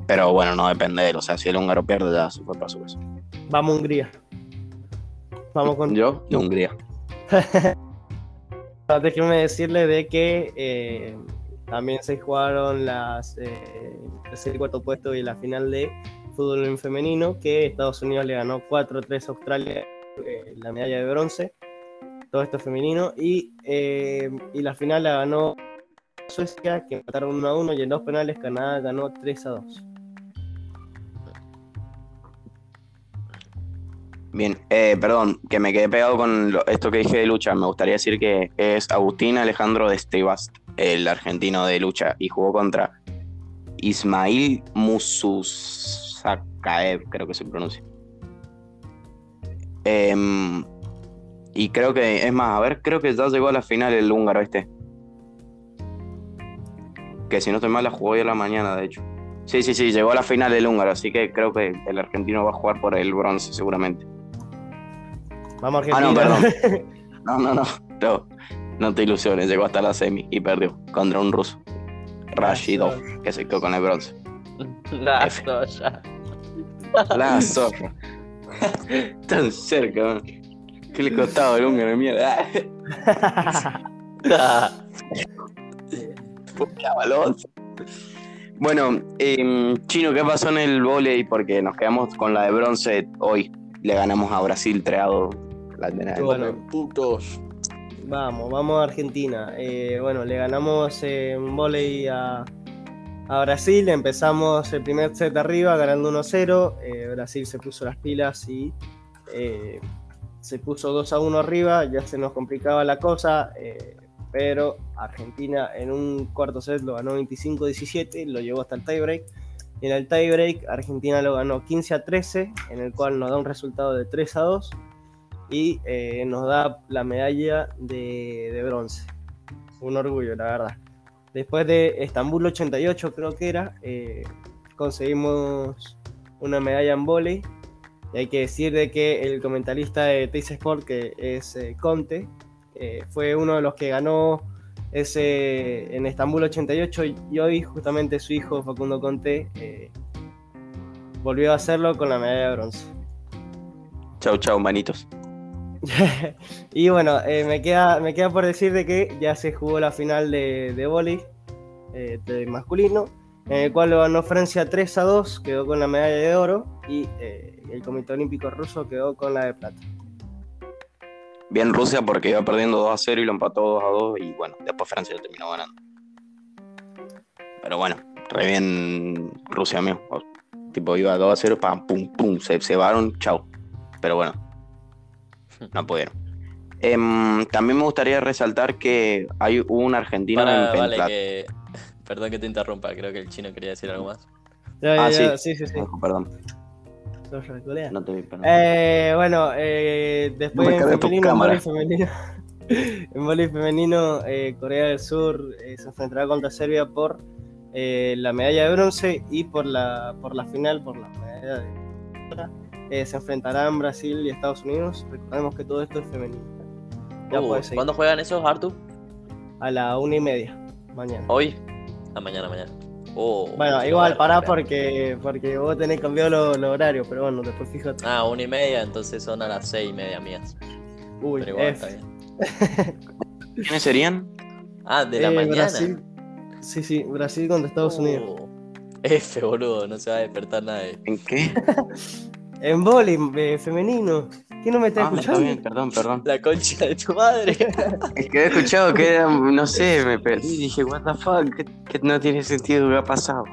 Pero bueno, no depende de él. O sea, si el húngaro pierde, ya se fue para su casa. Vamos Hungría. Vamos con. Yo, de Hungría. Déjenme decirle de que eh, también se jugaron las eh, tercer y cuarto puesto y la final de fútbol en femenino, que Estados Unidos le ganó 4-3 a Australia eh, la medalla de bronce. Todo esto femenino. Y, eh, y la final la ganó Suecia, que mataron 1 a 1 y en dos penales Canadá ganó 3 a 2. Bien, eh, perdón, que me quedé pegado con esto que dije de lucha. Me gustaría decir que es Agustín Alejandro de Estebast, el argentino de lucha, y jugó contra Ismail Mususakaev, creo que se pronuncia. Em, y creo que, es más, a ver, creo que ya llegó a la final el húngaro este. Que si no estoy mal, la jugó hoy a la mañana, de hecho. Sí, sí, sí, llegó a la final el húngaro, así que creo que el argentino va a jugar por el bronce, seguramente. Vamos Ah, no, Argentina. No, no, no, no, no te ilusiones, llegó hasta la semi y perdió contra un ruso, Rashidov, que se quedó con el bronce. La F. soya. La zorra. Tan cerca, man. ¿Qué le costaba el húngaro de mierda? Balosa. Bueno, em, Chino, ¿qué pasó en el volei? Porque nos quedamos con la de bronce hoy. Le ganamos a Brasil 3 a 2. La de- Bueno. putos. Vamos, vamos a Argentina. Eh, bueno, le ganamos en volei a, a Brasil. Empezamos el primer set arriba, ganando 1-0. Eh, Brasil se puso las pilas y eh, se puso 2 a 1 arriba. Ya se nos complicaba la cosa. eh, pero Argentina en un cuarto set lo ganó 25-17, lo llevó hasta el tiebreak. Y en el tiebreak, Argentina lo ganó 15 a 13, en el cual nos da un resultado de 3 a 2 y eh, nos da la medalla de, de bronce. Un orgullo, la verdad. Después de Estambul 88, creo que era, eh, conseguimos una medalla en volei. Y hay que decir de que el comentarista de Teis Sport, que es eh, Conte, eh, fue uno de los que ganó ese en Estambul 88 y hoy justamente su hijo Facundo Conte volvió a hacerlo con la medalla de bronce. Chau, chau, manitos. y bueno, eh, me, queda, me queda por decir de que ya se jugó la final de, de vóley eh, de masculino, en el cual lo ganó Francia 3 a 2, quedó con la medalla de oro, y eh, el Comité Olímpico Ruso quedó con la de plata. Bien Rusia porque iba perdiendo 2 a 0 y lo empató 2 a 2 y bueno, después Francia lo terminó ganando. Pero bueno, re bien Rusia mío. O- Tipo iba 2 a 0, pam, pum, pum, se cebaron, chau. Pero bueno, no pudieron. Em, también me gustaría resaltar que hay un argentino Para, en vale, que... Perdón que te interrumpa, creo que el chino quería decir algo más. Ya, Ah, ya, sí, sí, sí. Ojo, Perdón, no te vi, perdón. Eh, bueno, eh, después No en femenino, en femenino, en voleibol femenino, eh, Corea del Sur eh, se enfrentará contra Serbia por eh, la medalla de bronce y por la, por la final, por la medalla de se enfrentarán Brasil y Estados Unidos. Recordemos que todo esto es femenino. Uh, ¿Cuándo juegan esos, Artu? A la una y media, mañana. ¿Hoy? A mañana, mañana. Oh, bueno, igual pará porque, porque vos tenés cambiado los lo horarios, pero bueno, después fíjate. Ah, una y media, entonces son a las seis y media mías. Uy, pero igual, está bien. ¿Quiénes serían? Ah, de la eh, mañana. Brasil. Sí, sí, Brasil contra Estados Unidos. Oh, F, boludo, no se va a despertar nadie. ¿En qué? en boli eh, femenino. ¿Qué no me está ah, escuchando? Está bien, perdón, perdón. La concha de tu madre. es que he escuchado que era, no sé, me perdí. Dije, what the fuck, que, no tiene sentido lo que ha pasado.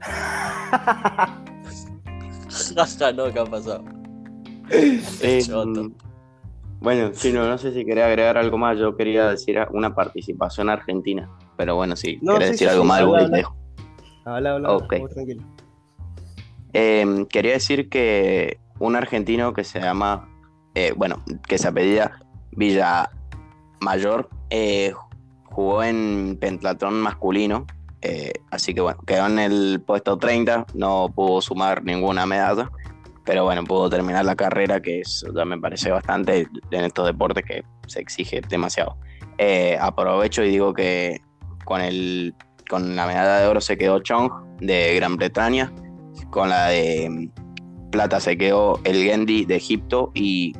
Hasta no, ¿qué ha pasado? Eh, bueno, Chino, no sé si quería agregar algo más. Yo quería decir una participación argentina. Pero bueno, si no, querés decir algo más, habla, habla. Habla, habla, okay. tranquilo. Eh, quería decir que un argentino que se llama eh, bueno, que se apellida Villa Mayor, eh, jugó en pentatlón masculino, eh, así que bueno, quedó en el puesto 30, no pudo sumar ninguna medalla, pero bueno, pudo terminar la carrera, que eso ya me parece bastante en estos deportes que se exige demasiado. aprovecho y digo que con, el, con la medalla de oro se quedó Chong de Gran Bretaña, con la de plata se quedó el Gendy de Egipto y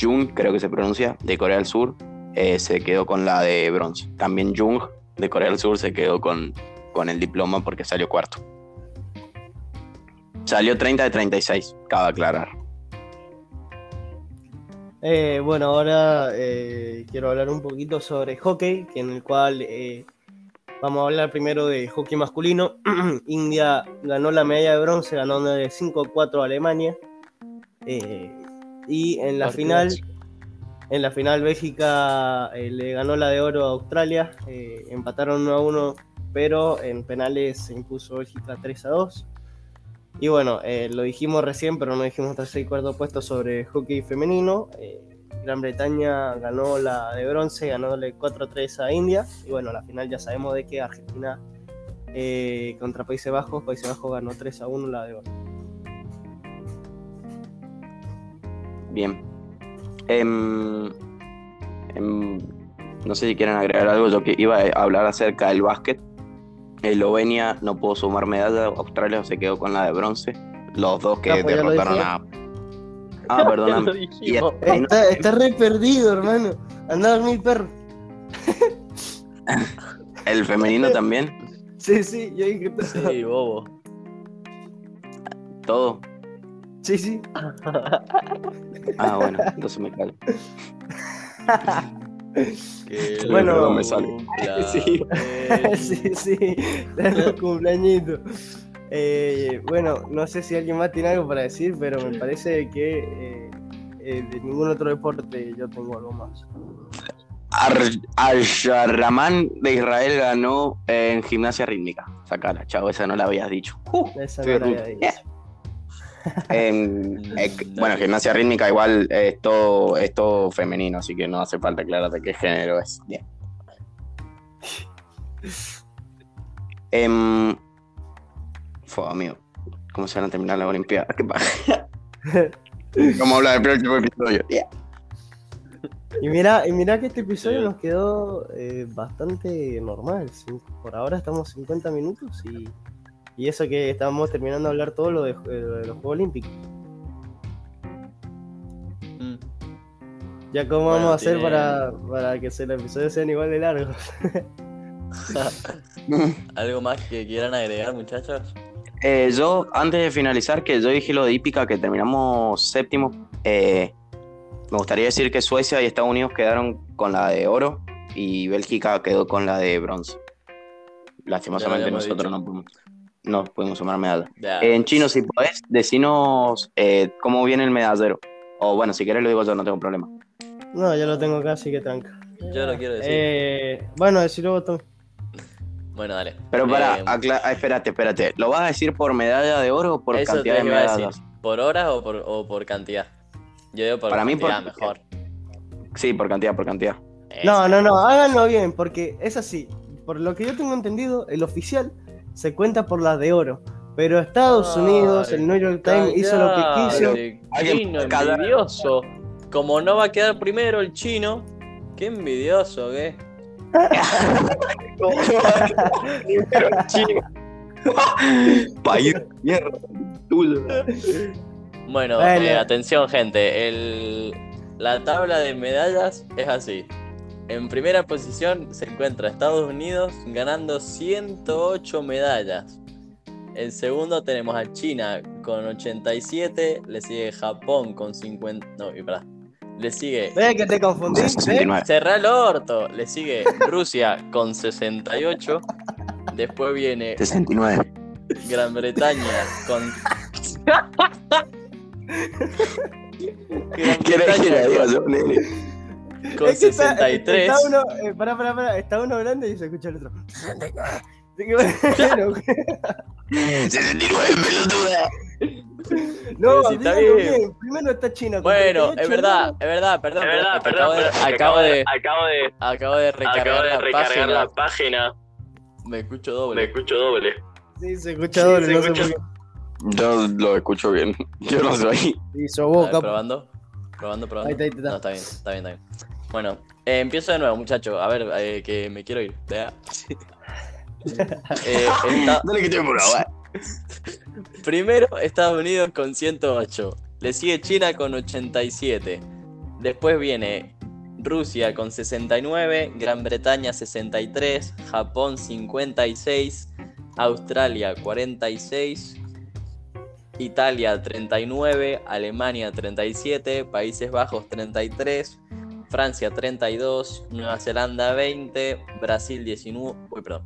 Jung, creo que se pronuncia, de Corea del Sur, eh, se quedó con la de bronce. También Jung, de Corea del Sur, se quedó con, con el diploma porque salió cuarto. Salió 30 de 36, cabe aclarar. Eh, bueno, ahora eh, quiero hablar un poquito sobre hockey, en el cual vamos a hablar primero de hockey masculino. India ganó la medalla de bronce, ganó de 5-4 a Alemania. Y en la final, en la final Bélgica eh, le ganó la de oro a Australia, eh, empataron 1 a 1, pero en penales se impuso Bélgica 3 a 2. Y bueno, eh, lo dijimos recién, pero no dijimos tercer y cuarto puesto sobre hockey femenino. Gran Bretaña ganó la de bronce, ganándole 4 a 3 a India. Y bueno, la final ya sabemos de que Argentina contra Países Bajos, Países Bajos ganó 3 a 1 la de oro. Bien. Em, em, no sé si quieren agregar algo. Yo que iba a hablar acerca del básquet. Eslovenia no pudo sumar medalla. Australia se quedó con la de bronce. Los dos que pues derrotaron a. Ah, perdón. está, está, re perdido, hermano. Anda a dormir, perro. ¿El femenino también? Sí, sí, yo dije todo. Sí, bobo. Todo. Sí, sí. Ah, bueno, entonces me calmo. bueno, me sale. Sí, sí, sí, los cumpleañitos. Eh, bueno, no sé si alguien más tiene algo para decir, pero me parece que eh, eh, de ningún otro deporte yo tengo algo más. Al-Sharraman de Israel ganó en gimnasia rítmica. Sacala, chavo, esa no la habías dicho. esa no la había dicho. Eh, bueno, gimnasia rítmica igual es todo, es todo femenino, así que no hace falta aclararte qué género es. Bien. Eh, fue, amigo. ¿Cómo se van a terminar las Olimpiadas? ¿Qué pasa? Vamos a hablar del próximo episodio. Y mira, y mira que este episodio nos quedó eh, bastante normal. Por ahora estamos 50 minutos y y eso que estábamos terminando de hablar todo lo de, los Juegos Olímpicos. Mm. Ya cómo vamos a hacer para, para que los episodios sean igual de largos. ¿Algo más que quieran agregar, muchachos? Eh, yo, antes de finalizar, que yo dije lo de hípica, que terminamos séptimo, eh, me gustaría decir que Suecia y Estados Unidos quedaron con la de oro y Bélgica quedó con la de bronce. Lastimosamente nosotros no pudimos no podemos sumar medalla. en chino, si podés, decinos eh, cómo viene el medallero. O bueno, si quieres lo digo yo, no tengo problema. No, yo lo tengo acá, así que tranca. Yo lo quiero decir. Eh, bueno, decirlo vos Bueno, dale. Pero para, eh, ah, espérate, espérate. ¿Lo vas a decir por medalla de oro o por cantidad de medallas? ¿Por horas o por, o por cantidad? Yo digo por para cantidad, mí mejor. Sí, por cantidad, por cantidad. No, no, no, háganlo bien, porque es así. Por lo que yo tengo entendido, el oficial se cuenta por la de oro. Pero Estados Ay, Unidos, el New York Times hizo lo que quiso. Chino, envidioso. Como no va a quedar primero el chino, qué envidioso que Pero chino. País de mierda. Tuyo. Bueno, Bueno. eh, atención gente, el... la tabla de medallas es así. En primera posición se encuentra Estados Unidos ganando 108 medallas. En segundo tenemos a China con 87, le sigue Japón con 50... No, y pará. Le sigue... Ve que te confundí. ¿ves? 69. Cerrá el orto. Le sigue Rusia con 68. Después viene 69. Gran Bretaña con... Gran ¿Qué le Bretaña con- con Es que está- 63. Está uno, eh, pará, pará, pará, está uno grande y se escucha el otro. 69. Así que bueno, 69, pelotuda. No, si está bien. bien. Primero está China. Bueno, 38, es verdad, es verdad, perdón. Es verdad, perdón, perdón, acabo, de, acabo de, acabo de, acabo de recargar, acabo de la, recargar página. la página. Me escucho Me doble. escucho doble. Sí, se escucha doble, se no escucha-. Yo lo escucho bien. Yo no soy. Ver, boca. probando. Probando, probando. Ahí está, ahí está. No, está bien, está bien, está bien. Bueno, eh, empiezo de nuevo, muchachos. A ver, eh, que me quiero ir. Vea. Eh, está- Dale que te. Primero Estados Unidos con 108. Le sigue China con 87. Después viene Rusia con 69. Gran Bretaña 63. Japón 56. Australia 46. Italia 39. Alemania 37. Países Bajos 33. Francia 32. Nueva Zelanda 20. Brasil 19. Uy, perdón.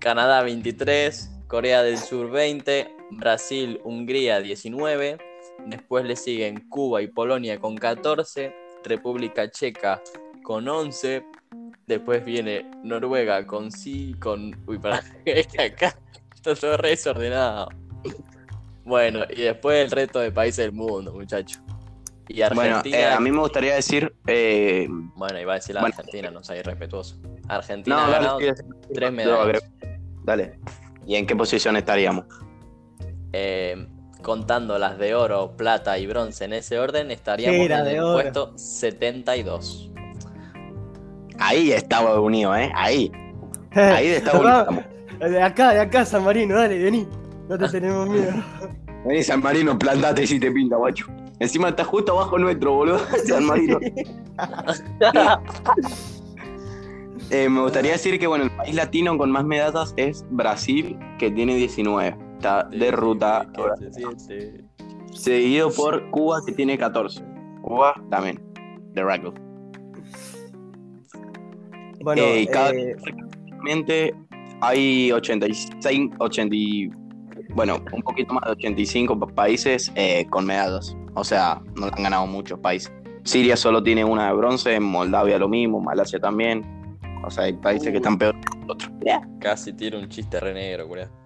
Canadá 23, Corea del Sur 20, Brasil, Hungría 19, después le siguen Cuba y Polonia con 14, República Checa con 11, después viene Noruega con sí, con... Uy, para es que acá está todo re desordenado. Bueno, y después el resto de países del mundo, muchachos. Y Bueno, Argentina... eh, a mí me gustaría decir. Eh, Bueno, iba a decir la Bueno. Argentina, no soy irrespetuoso. Argentina no, ha ganado tres medallas. Dale. ¿Y en qué posición estaríamos? Eh, contando las de oro, plata y bronce en ese orden, estaríamos Sí, en el oro. puesto 72. Ahí Estados Unidos, ¿eh? Ahí. Ahí de Estados Unidos estamos. De acá, de acá, San Marino, dale, vení. No te tenemos miedo. Vení, San Marino, plantate si te pinta, guacho. Encima está justo abajo nuestro, boludo. San Marino. Eh, me gustaría decir que, bueno, el país latino con más medallas es Brasil, que tiene 19. Está de ruta. ahora. Seguido por Cuba, que tiene 14. Cuba también, de rugby. Bueno, Eh, cada- eh, hay 86, 80 y- bueno, un poquito más de 85 pa- países eh, con medallas. O sea, no han ganado muchos países. Siria solo tiene una de bronce, Moldavia lo mismo, Malasia también. O sea, hay países que están peor que nosotros. Casi tiro un chiste re negro, culiao.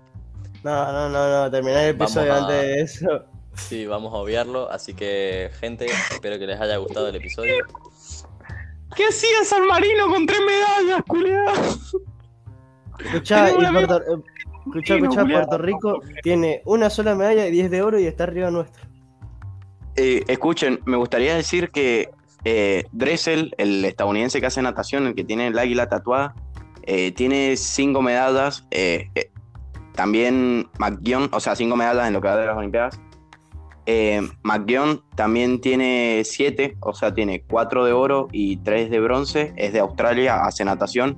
No, no, no, no, terminar el episodio a- antes de eso. Sí, vamos a obviarlo. Así que, gente, espero que les haya gustado el episodio. ¿Qué hacía San Marino con tres medallas, culiado? Escuchá, y Puerto, eh, escuchá. Puerto Rico tiene una sola medalla de 10 de oro y está arriba nuestro. Eh, escuchen, me gustaría decir que eh, Dressel, el estadounidense que hace natación, el que tiene el águila tatuada, eh, tiene cinco medallas. eh, eh, también McGion, o sea, cinco medallas en lo que va de las Olimpiadas. Eh, McGion también tiene siete, o sea, tiene cuatro de oro y tres de bronce. Es de Australia, hace natación.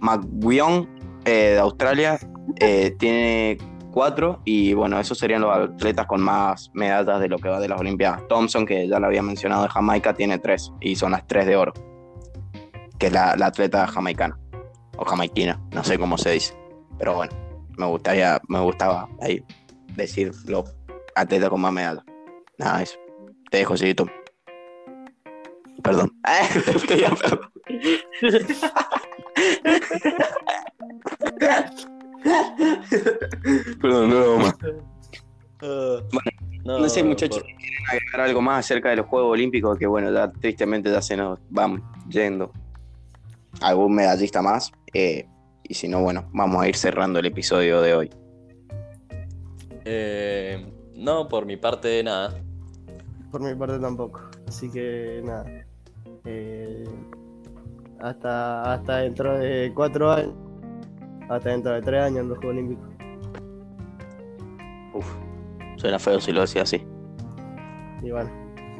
McGuion eh, de Australia eh, tiene cuatro y bueno, esos serían los atletas con más medallas de lo que va de las Olimpiadas. Thompson, que ya lo había mencionado de Jamaica, tiene tres y son las tres de oro, que es la, la atleta jamaicana o jamaiquina, no sé cómo se dice, pero bueno, me gustaría, me gustaba ahí decir los atletas con más medallas. Nada, eso. Te dejo, Siguito. Perdón. Perdón. Perdón, no, más. No, sé, muchachos, quieren agregar algo más acerca de los Juegos Olímpicos, que bueno, ya tristemente ya se nos van yendo. Algún medallista más. Eh, y si no, bueno, vamos a ir cerrando el episodio de hoy. Eh, no, por mi parte, nada. Por mi parte tampoco. Así que nada. Eh, hasta, hasta dentro de cuatro años. Hasta dentro de tres años en los Juegos Olímpicos. Uf, suena feo si lo decía así. Y bueno,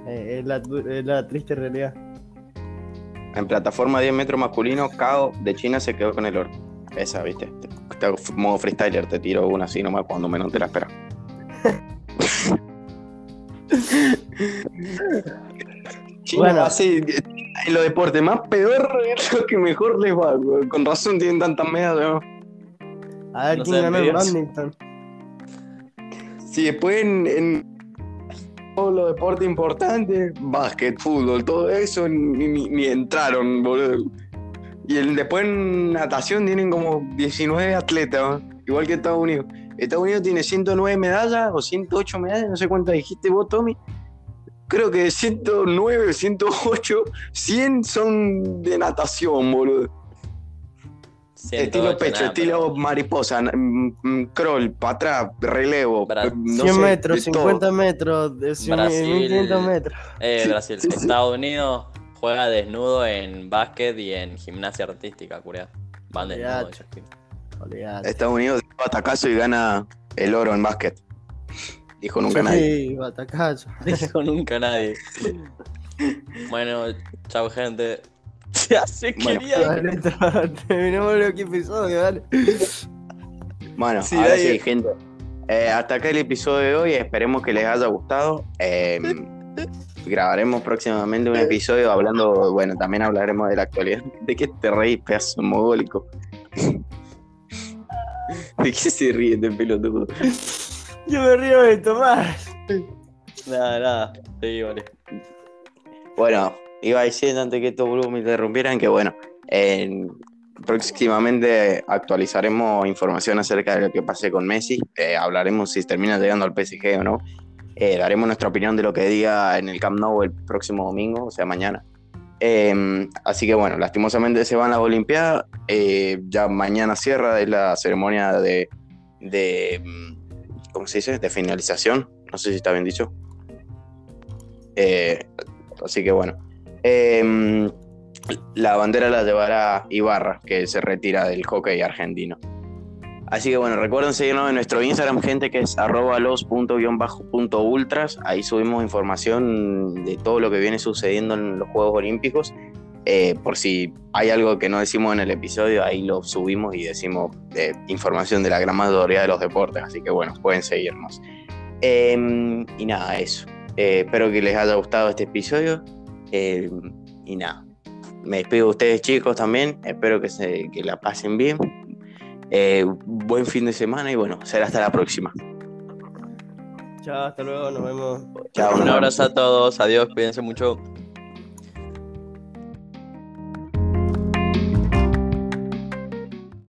eh, es, la, es la triste realidad. En plataforma 10 metros masculino, Kao de China se quedó con el oro. Esa, viste. Te modo freestyler, te tiro una así nomás cuando menos te la esperas. China Bueno. hace en los deportes más peor es lo que mejor les va. güey. Con razón tienen tantas medallas. ¿no? A ver No quién ganó el badminton. Si después en, en todos los deportes importantes, básquet, fútbol, todo eso, ni, ni- ni entraron, boludo. Y el, después en natación tienen como 19 atletas, ¿no? igual que Estados Unidos. Estados Unidos tiene 109 medallas o 108 medallas, no sé cuántas dijiste vos, Tommy. Creo que 109, 108, 100 son de natación, boludo. estilo 108, pecho, nada, estilo pero- mariposa, mm, mm, crawl, para atrás, relevo. Bra- no 100 sé, metros, de todo. 50 metros, de 100, Brasil. 1500 metros. Eh, Sí, Brasil. sí, sí. Estados Unidos juega desnudo en básquet y en gimnasia artística, curiado. Van. Olvidate. Olvidate. Estados Unidos dio batacazo y gana el oro en básquet. Dijo nunca nadie. Sí, batacazo. Dijo nunca nadie. Bueno, chao gente. Ya se Bueno. quería. Dale, terminemos el episodio, dale. Bueno, Sí, ahora sí, gente. Eh, hasta acá el episodio de hoy. Esperemos que les haya gustado. Eh, grabaremos próximamente un episodio hablando, bueno, también hablaremos de la actualidad. ¿De qué te reís, pedazo mogólico? ¿De qué se ríe este pelotudo? Yo me río de Tomás. Nada, nada. Sí, vale. Bueno, iba diciendo antes que estos boludos me interrumpieran que bueno, en- próximamente actualizaremos información acerca de lo que pase con Messi, eh, hablaremos si termina llegando al PSG o no, Eh, daremos nuestra opinión de lo que diga en el Camp Nou el próximo domingo, o sea, mañana. Eh, así que bueno, lastimosamente se van las Olimpiadas, eh, ya mañana cierra es la ceremonia de, de, mm, ¿cómo se dice? De finalización, no sé si está bien dicho. Eh, Así que bueno. Em, la bandera la llevará Ibarra, que se retira del hockey argentino. Así que bueno, recuerden seguirnos en nuestro Instagram, gente, que es arroba los. Ahí subimos información de todo lo que viene sucediendo en los Juegos Olímpicos. Eh, por si hay algo que no decimos en el episodio, ahí lo subimos y decimos eh, información de la gran mayoría de los deportes. Así que bueno, pueden seguirnos. Em, y nada, eso. Eh, espero que les haya gustado este episodio. Eh, y nada, me despido de ustedes chicos también. Espero que, se, que la pasen bien. Eh, buen fin de semana y bueno, será hasta la próxima. Chao, hasta luego, nos vemos. Chao, Un abrazo a todos. Adiós. Cuídense mucho.